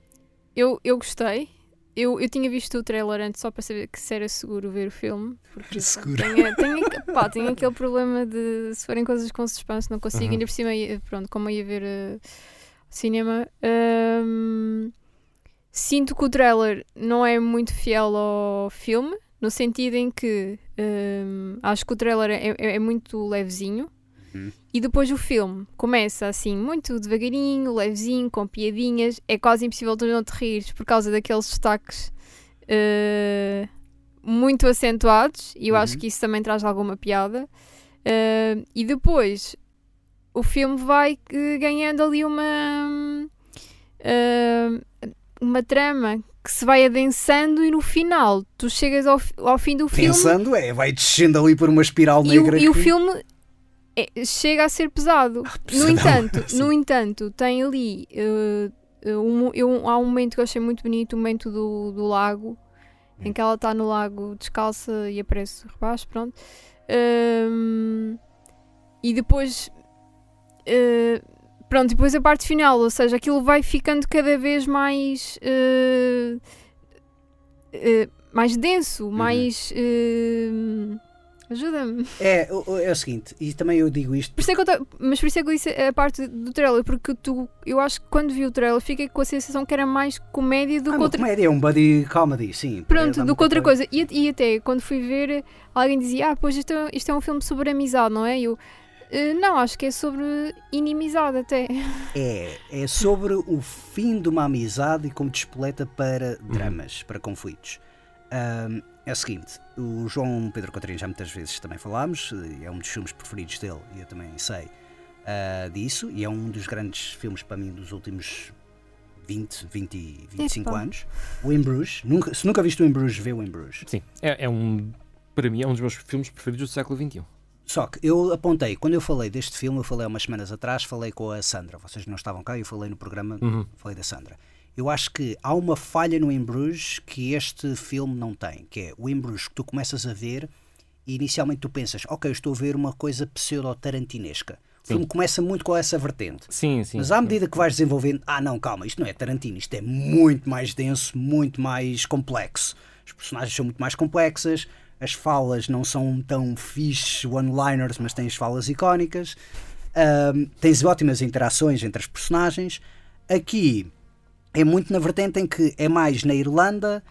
eu, eu gostei. Eu, eu tinha visto o trailer antes só para saber que se era seguro ver o filme. Porque Era seguro. Tenho, tenho, <laughs> pá, tenho aquele problema de se forem coisas com suspense, não consigo. Uhum. Ainda por cima, ia- pronto, como ia ver eh, cinema. ahm, sinto que o trailer não é muito fiel ao filme, no sentido em que ahm, acho que o trailer é, é- é muito levezinho. Uhum. E depois o filme começa assim, muito devagarinho, levezinho, com piadinhas. É quase impossível tu não te rires por causa daqueles destaques eh, muito acentuados. E eu acho Uhum. que isso também traz alguma piada. Eh, e depois o filme vai ganhando ali uma. eh, uma trama que se vai adensando e no final tu chegas ao, ao fim do filme Pensando, é, vai descendo ali por uma espiral e o, negra. e o que- filme é- chega a ser pesado. no pesadão, entanto, <laughs> no entanto, tem ali eh, um, eu- há um momento que eu achei muito bonito, o momento do, do lago, em que ela está no lago descalça e aparece o rapaz, pronto. Ahm, e depois eh, pronto, depois a parte final, ou seja, aquilo vai ficando cada vez mais eh, eh, mais denso, Uhum. mais ajuda-me. É, é o seguinte, e também eu digo isto. Por isso é que eu tô- mas por isso é que eu disse a parte do trailer, porque tu, eu acho que quando vi o trailer fiquei com a sensação que era mais comédia do Ah, que uma outra comédia, é um buddy comedy, sim. Pronto, do que outra coisa. E, e até quando fui ver, alguém dizia: Ah, pois isto, é- isto é um filme sobre amizade, não é? E eu. "Eh, não, acho que é sobre inimizade até. <laughs> É, é sobre o fim de uma amizade e como despoleta para dramas, para conflitos. Ahm, é o seguinte, o João Pedro Coutinho já muitas vezes também falámos, eh, é um dos filmes preferidos dele e eu também sei ah, disso, e é um dos grandes filmes para mim dos últimos 20, 20 e 25 Epá. anos. O In Bruges, nunca, se nunca viste o In Bruges, vê o In Bruges. Sim, é, é um. Para mim, é um dos meus filmes preferidos do século XXI. Só que eu apontei, quando eu falei deste filme, eu falei há umas semanas atrás, falei com a Sandra, vocês não estavam cá, eu falei no programa, Uhum. falei da Sandra. Eu acho que há uma falha no In Bruges que este filme não tem, que é o In Bruges que tu começas a ver e inicialmente tu pensas, ok, eu estou a ver uma coisa pseudo-tarantinesca. O filme começa muito com essa vertente. Sim, sim. Mas à medida que vais desenvolvendo, ah não, calma, isto não é Tarantino, isto é muito mais denso, muito mais complexo. Os personagens são muito mais complexas, as falas não são tão fixe one-liners, mas tens falas icónicas. Ahm, tens ótimas interações entre as personagens. Aqui é muito na vertente em que é mais na Irlanda.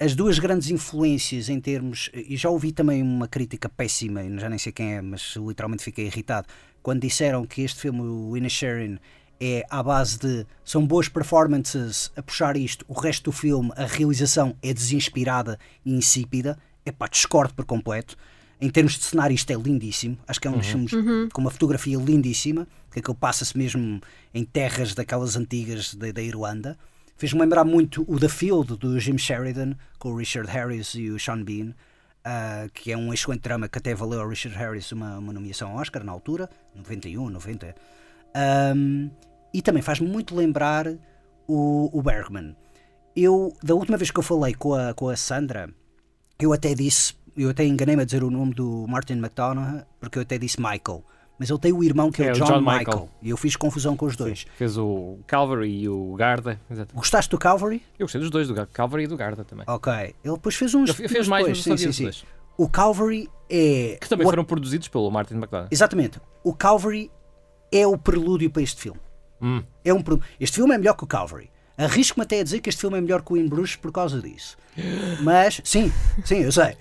As duas grandes influências em termos. E já ouvi também uma crítica péssima, já nem sei quem é, mas literalmente fiquei irritado, quando disseram que este filme, o Inisherin, é à base de. São boas performances a puxar isto, o resto do filme, a realização é desinspirada e insípida. Epá, discordo por completo. Em termos de cenário, isto é lindíssimo. Acho que é um dos filmes com uma fotografia lindíssima, que aquilo passa-se mesmo em terras daquelas antigas da, da Irlanda. Fez-me lembrar muito o The Field, do Jim Sheridan, com o Richard Harris e o Sean Bean. uh, que é um excelente drama que até valeu a Richard Harris uma, uma nomeação ao Oscar na altura, 91, 90. Um, e também faz-me muito lembrar o, o Bergman. Eu, da última vez que eu falei com a, com a Sandra, eu até disse, eu até enganei-me a dizer o nome do Martin McDonough, porque eu até disse Michael. Mas ele tem o irmão que é, é o John, John Michael. Michael. E eu fiz confusão com os dois. Sim, fez o Calvary e o Garda. Gostaste do Calvary? Eu gostei dos dois, do Calvary e do Garda também. Ok. Ele depois fez uns. Ele fez mais, depois. sim, sim, sim. O Calvary é. Que também o... foram produzidos pelo Martin McDonough. Exatamente. O Calvary é o prelúdio para este filme. Hum. É um Este filme é melhor que o Calvary. Arrisco-me até a dizer que este filme é melhor que o In Bruges por causa disso. <gasps> Mas, sim, sim, eu sei.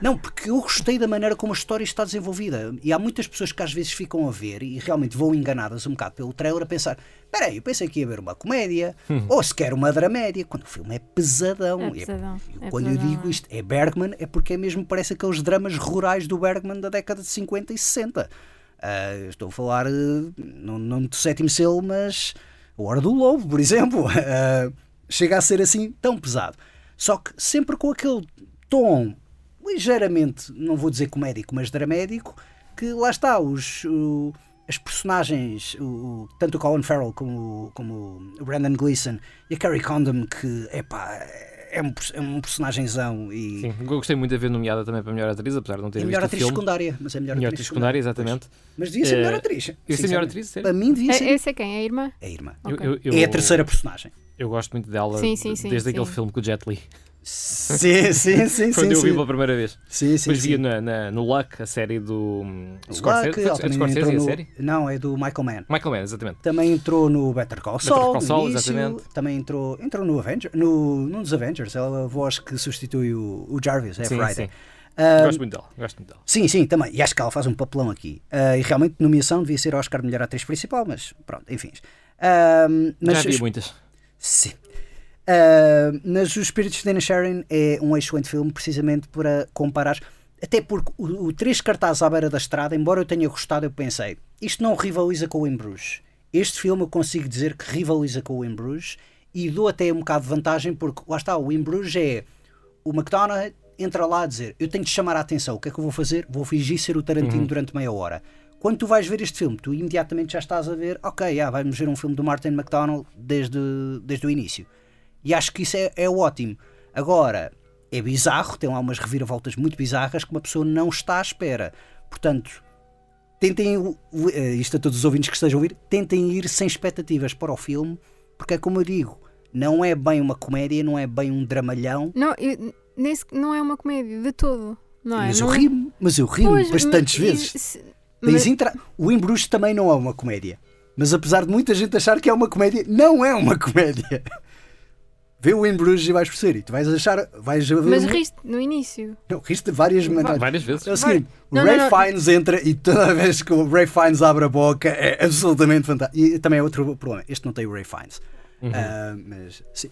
Não, porque eu gostei da maneira como a história está desenvolvida. E há muitas pessoas que às vezes ficam a ver e realmente vão enganadas um bocado pelo trailer a pensar: peraí, eu pensei que ia ver uma comédia hum. ou sequer uma dramédia, quando o filme é pesadão. É pesadão. É, quando pesadão. eu digo isto é Bergman, é porque é mesmo parece aqueles dramas rurais do Bergman da década de 50 e 60. Uh, ah, estou a falar, uh, não, não do sétimo selo, mas a Hora do Lobo, por exemplo. Uh, <laughs> chega a ser assim tão pesado. Só que sempre com aquele tom ligeiramente, não vou dizer comédico, mas dramédico, que lá está, os, o, as personagens, o, tanto o Colin Farrell como, como o Brandon Gleeson e a Carrie Condon, que epá, é um, é um personagemzão e... Sim, eu gostei muito de ver nomeada também para a melhor atriz, apesar de não ter é melhor atriz secundária, mas é melhor, melhor atriz secundária, exatamente. Mas devia ser melhor eh, atriz. Devia ser melhor atriz, sério? Para mim devia ser. É, essa é quem? É a irmã? É a irmã. Okay. Eu, eu, é a terceira personagem. Eu gosto muito dela sim, sim, sim, desde aquele filme com o Jet Li. Sim, sim, sim. Quando sim, eu vi pela primeira vez. Sim, sim. Depois sim. na, na, no Luck, a série do um, Scorsese. Luck, é Scorsese no... a série? Não, é do Michael Mann. Michael Mann, exatamente. Também entrou no Better Call Saul. Better Call Saul, início, exatamente. Também entrou, entrou no Avenger, no, num dos Avengers, ela é a voz que substitui o, o Jarvis, é sim, Friday. Sim. Um, gosto muito dela, gosto muito dela. Sim, sim, também. E acho que ela faz um papelão aqui. Uh, e realmente, nomeação devia ser Oscar Melhor Atriz Principal, mas pronto, enfim. Uh, mas, Já havia muitas. Sim. Uh, mas Os Espíritos de Dana Sharon é um excelente filme, precisamente para comparar. Até porque o, o Três Cartazes à beira da estrada, embora eu tenha gostado, eu pensei, isto não rivaliza com o In Bruges. Este filme eu consigo dizer que rivaliza com o In Bruges e dou até um bocado de vantagem, porque lá está, o In Bruges é o McDonald's entra lá a dizer eu tenho de chamar a atenção, o que é que eu vou fazer? Vou fingir ser o Tarantino uhum. durante meia hora. Quando tu vais ver este filme, tu imediatamente já estás a ver, ok, yeah, vamos ver um filme do Martin McDonald desde, desde o início. E acho que isso é, é ótimo. Agora, é bizarro, tem lá umas reviravoltas muito bizarras que uma pessoa não está à espera. Portanto, tentem, eh, isto a todos os ouvintes que estejam a ouvir, tentem ir sem expectativas para o filme, porque é como eu digo, não é bem uma comédia, não é bem um dramalhão. Não, eu, nesse, não é uma comédia de todo. Não é? Mas não eu é? rimo, mas eu rimo Pois, bastantes mas- vezes. se- mas- intra- O Em Bruges também não é uma comédia. Mas apesar de muita gente achar que é uma comédia, não é uma comédia. Vê o Em Bruges e vais perceber. E tu vais achar. Vais Mas um- riste no início. Não, riste várias maneiras. Várias vezes. É o seguinte, o Não, Ray não, não. Fiennes entra e toda <laughs> vez que o Ray Fiennes abre a boca é absolutamente fantástico. E também é outro problema. Este não tem o Ray Fiennes. Uhum. Ah, mas sim.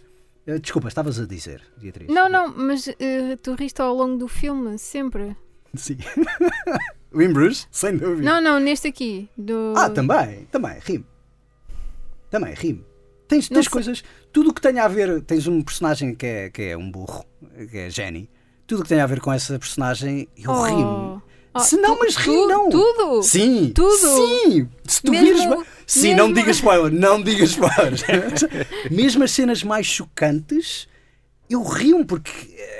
Ah, Desculpa, estavas a dizer, Beatriz. Não, não, mas eh, tu riste ao longo do filme, sempre. Sim. <laughs> o Bruges, sem dúvida. Não, não, neste aqui. Do... Ah, também, também, rime. Também, rime. Tens, tens coisas, tudo o que tenha a ver, tens um personagem que é, que é um burro, que é Jenny. Tudo o que tenha a ver com essa personagem, eu Oh. rimo. Oh, Se não, tu- mas tu- ri, não. Tudo! Sim, Tudo. sim. Se tu Mesmo- vires, sim, não mesmo- digas spoiler, não digas spoilers. <laughs> mesmo as cenas mais chocantes, eu rio porque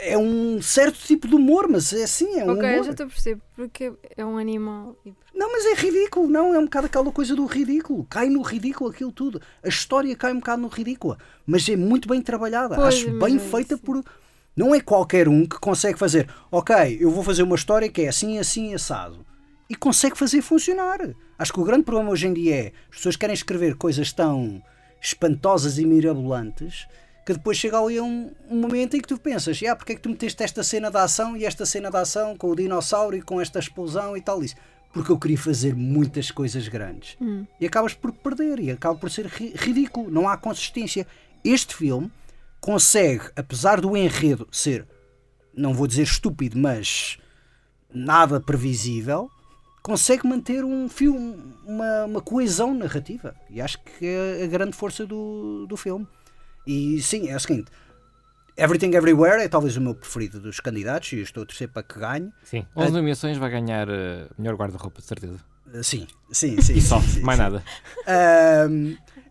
é um certo tipo de humor, mas é assim, é um Ok, humor. já estou a perceber, porque é um animal. e- Não, mas é ridículo, não, é um bocado aquela coisa do ridículo. Cai no ridículo aquilo tudo. A história cai um bocado no ridículo, mas é muito bem trabalhada. Pois, Acho bem é feita por. Não é qualquer um que consegue fazer, ok, eu vou fazer uma história que é assim, assim, assado. E consegue fazer funcionar. Acho que o grande problema hoje em dia é as pessoas querem escrever coisas tão espantosas e mirabolantes que depois chega ali um, um momento em que tu pensas, ah, porque é que tu meteste esta cena da ação e esta cena da ação com o dinossauro e com esta explosão e tal isso? Porque eu queria fazer muitas coisas grandes. E acabas por perder e acaba por ser ri- ridículo, não há consistência. Este filme consegue, apesar do enredo ser, não vou dizer estúpido, mas nada previsível, consegue manter um filme, uma, uma coesão narrativa. E acho que é a grande força do, do filme. E sim, é o seguinte: Everything Everywhere é talvez o meu preferido dos candidatos e eu estou a torcer para que ganhe. Sim. 11 nomeações vai ganhar uh, melhor guarda-roupa, de certeza. Sim, sim, sim. E só, sim, mais sim. nada.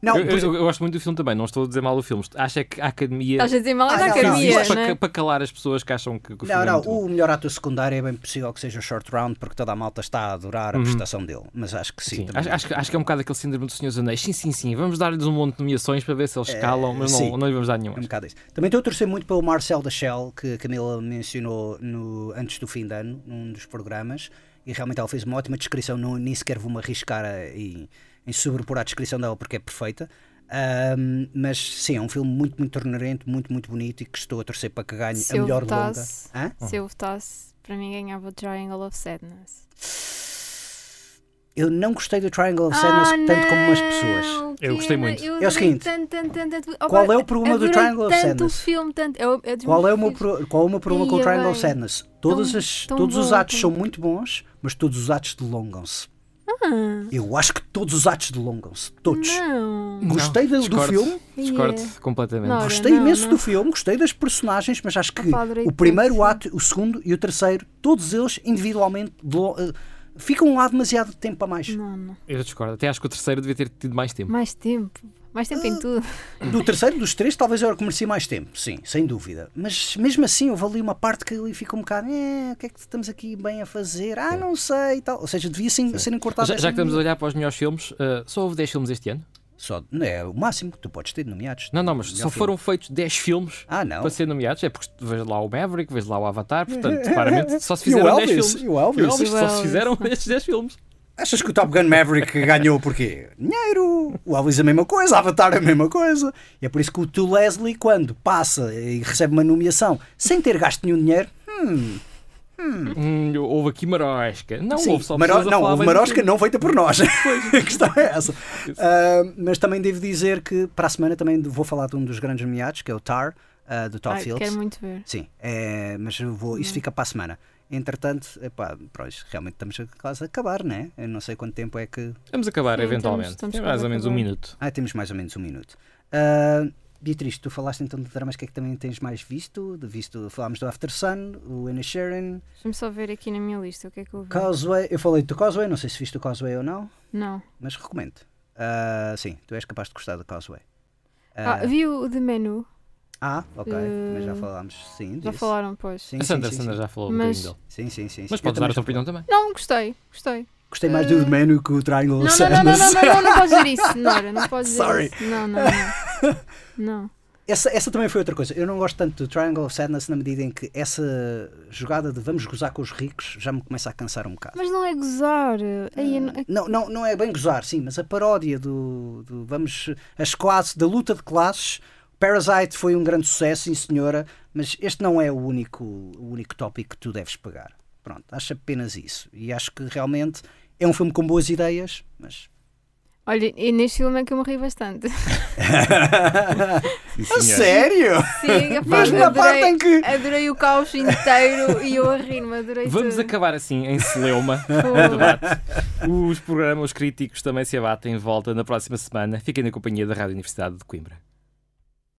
Não, eu, eu- eu gosto muito do filme também, não estou a dizer mal do filme. Acho é que a academia. Estás a dizer mal Ah, da não, não, academia, Isto né? para, para calar as pessoas que acham que, que o filme Não, é não, muito bom. o melhor ator secundário é bem possível que seja o Short Round, porque toda a malta está a adorar a Uhum. prestação dele. Mas acho que sim. Sim, também. acho, acho que, acho que é um bocado aquele síndrome do Senhor dos Anéis. Sim, sim, sim. Vamos dar-lhes um monte de nomeações para ver se eles escalam, mas sim. não, não lhe vamos dar nenhuma. É um bocado isso. Também estou a torcer muito pelo Marcel da Shell, que a Camila mencionou no, antes do fim de ano, num dos programas, e realmente ela fez uma ótima descrição, não, nem sequer vou-me arriscar a- em, em sobrepor a descrição dela porque é perfeita. Ahm, mas sim, é um filme muito, muito ternurento, muito, muito bonito e que estou a torcer para que ganhe Se a eu melhor votasse- longa. Hã? Se eu votasse, para mim ganhava o Triangle of Sadness. Eu não gostei do Triangle of Sadness Ah, tanto como umas pessoas. Eu gostei muito. eu É o seguinte, tanto, tanto, tanto, tanto. Opa, qual é o problema do Triangle of Sadness? filme, é dos Qual é, o meu pro- qual é o meu problema com o Ia Triangle of. Sadness? Todas Tão- as, tão todos os bom, atos tão- são muito bons, mas todos os atos delongam-se. Ah, Eu acho que todos os atos delongam-se. Todos. não. Gostei do, do filme, Discordo Yeah. completamente. Não, gostei não, imenso não. do filme, gostei das personagens, mas acho que Opa, o primeiro ato, o segundo e o terceiro, todos eles individualmente eh, ficam lá demasiado tempo a mais. Não, não. Eu discordo. Até acho que o terceiro devia ter tido mais tempo. Mais tempo. Mais tempo Ah. em tudo. Do terceiro, dos três, talvez eu era que merecia mais tempo, sim, sem dúvida. Mas mesmo assim, houve ali uma parte que ali fica um bocado, eh, o que é que estamos aqui bem a fazer? Ah, não sei e tal. Ou seja, devia sim, serem cortados. Já, já que estamos a olhar para os melhores filmes, uh, só houve 10 filmes este ano? Só, não é o máximo que tu podes ter nomeados. Não, não, mas só filme. foram feitos 10 filmes Ah, não. para ser nomeados. É porque vejo lá o Maverick, vejo lá o Avatar, portanto, <laughs> claramente só se fizeram 10 Elvis, filmes. e o Elvis. E o Elvis, E o só se fizeram <laughs> estes 10 filmes. Achas que o Top Gun Maverick ganhou porquê? Dinheiro! O Elvis a mesma coisa, Avatar a mesma coisa. E é por isso que o Tu Leslie, quando passa e recebe uma nomeação sem ter gasto nenhum dinheiro, hum, Hum, houve aqui marosca. Não sim, houve só Maro- não, houve marosca não feita por nós. <laughs> a questão é essa. Ah, mas também devo dizer que para a semana também vou falar de um dos grandes nomeados, que é o Tar, ah, do Todd Ai, Fields. quero muito ver. Sim, é, mas vou, isso fica para a semana. Entretanto, epá, pronto, realmente estamos a- quase a acabar, né? Eu não sei quanto tempo é que. Vamos acabar Sim, eventualmente. estamos- estamos Tem mais ou menos um minuto. Ah, temos mais ou menos um minuto. Ah, Beatriz, tu falaste então de dramas, o que é que também tens mais visto? De visto falámos do After Sun, o Sharon, Deixa-me só ver aqui na minha lista o que é que eu vi. Causeway. Eu falei do Causeway, não sei se viste o Causeway ou não, Não. mas recomendo. Ah, sim, tu és capaz de gostar do Causeway. Ah, Ah, vi o The Menu. Ah, ok, mas já eh, falámos, sim. Já disso. falaram, pois. Sim, a Sandra, sim, Sandra sim. já falou um Mas- bocadinho dele. Sim, sim, sim. Mas podes dar também a tua já opinião também. Não, gostei. Gostei. Gostei mais do The Menu que o Triangle Não, of não, não, não, Sadness. não, não, não, não podes dizer isso, <laughs> Nora. Não podes dizer Sorry. isso. Não, não, não. Não. <laughs> Essa, essa também foi outra coisa. Eu não gosto tanto do Triangle of Sadness na medida em que essa jogada de vamos gozar com os ricos já me começa a cansar um bocado. Mas não é gozar. Aí, eu não- Não, não, não é bem gozar, sim, mas a paródia do, do vamos as classes, da luta de classes. Parasite foi um grande sucesso, sim senhora, mas este não é o único, o único tópico que tu deves pegar. Pronto, acho apenas isso. E acho que realmente é um filme com boas ideias, mas. Olha, e neste filme é que eu morri bastante. <laughs> A sério? Sim, Mas na parte em que. adorei o caos inteiro e eu a rir-me, adorei Vamos tudo. acabar assim, em celeuma. <laughs> Os programas, os críticos também se abatem em volta na próxima semana. Fiquem na companhia da Rádio Universidade de Coimbra.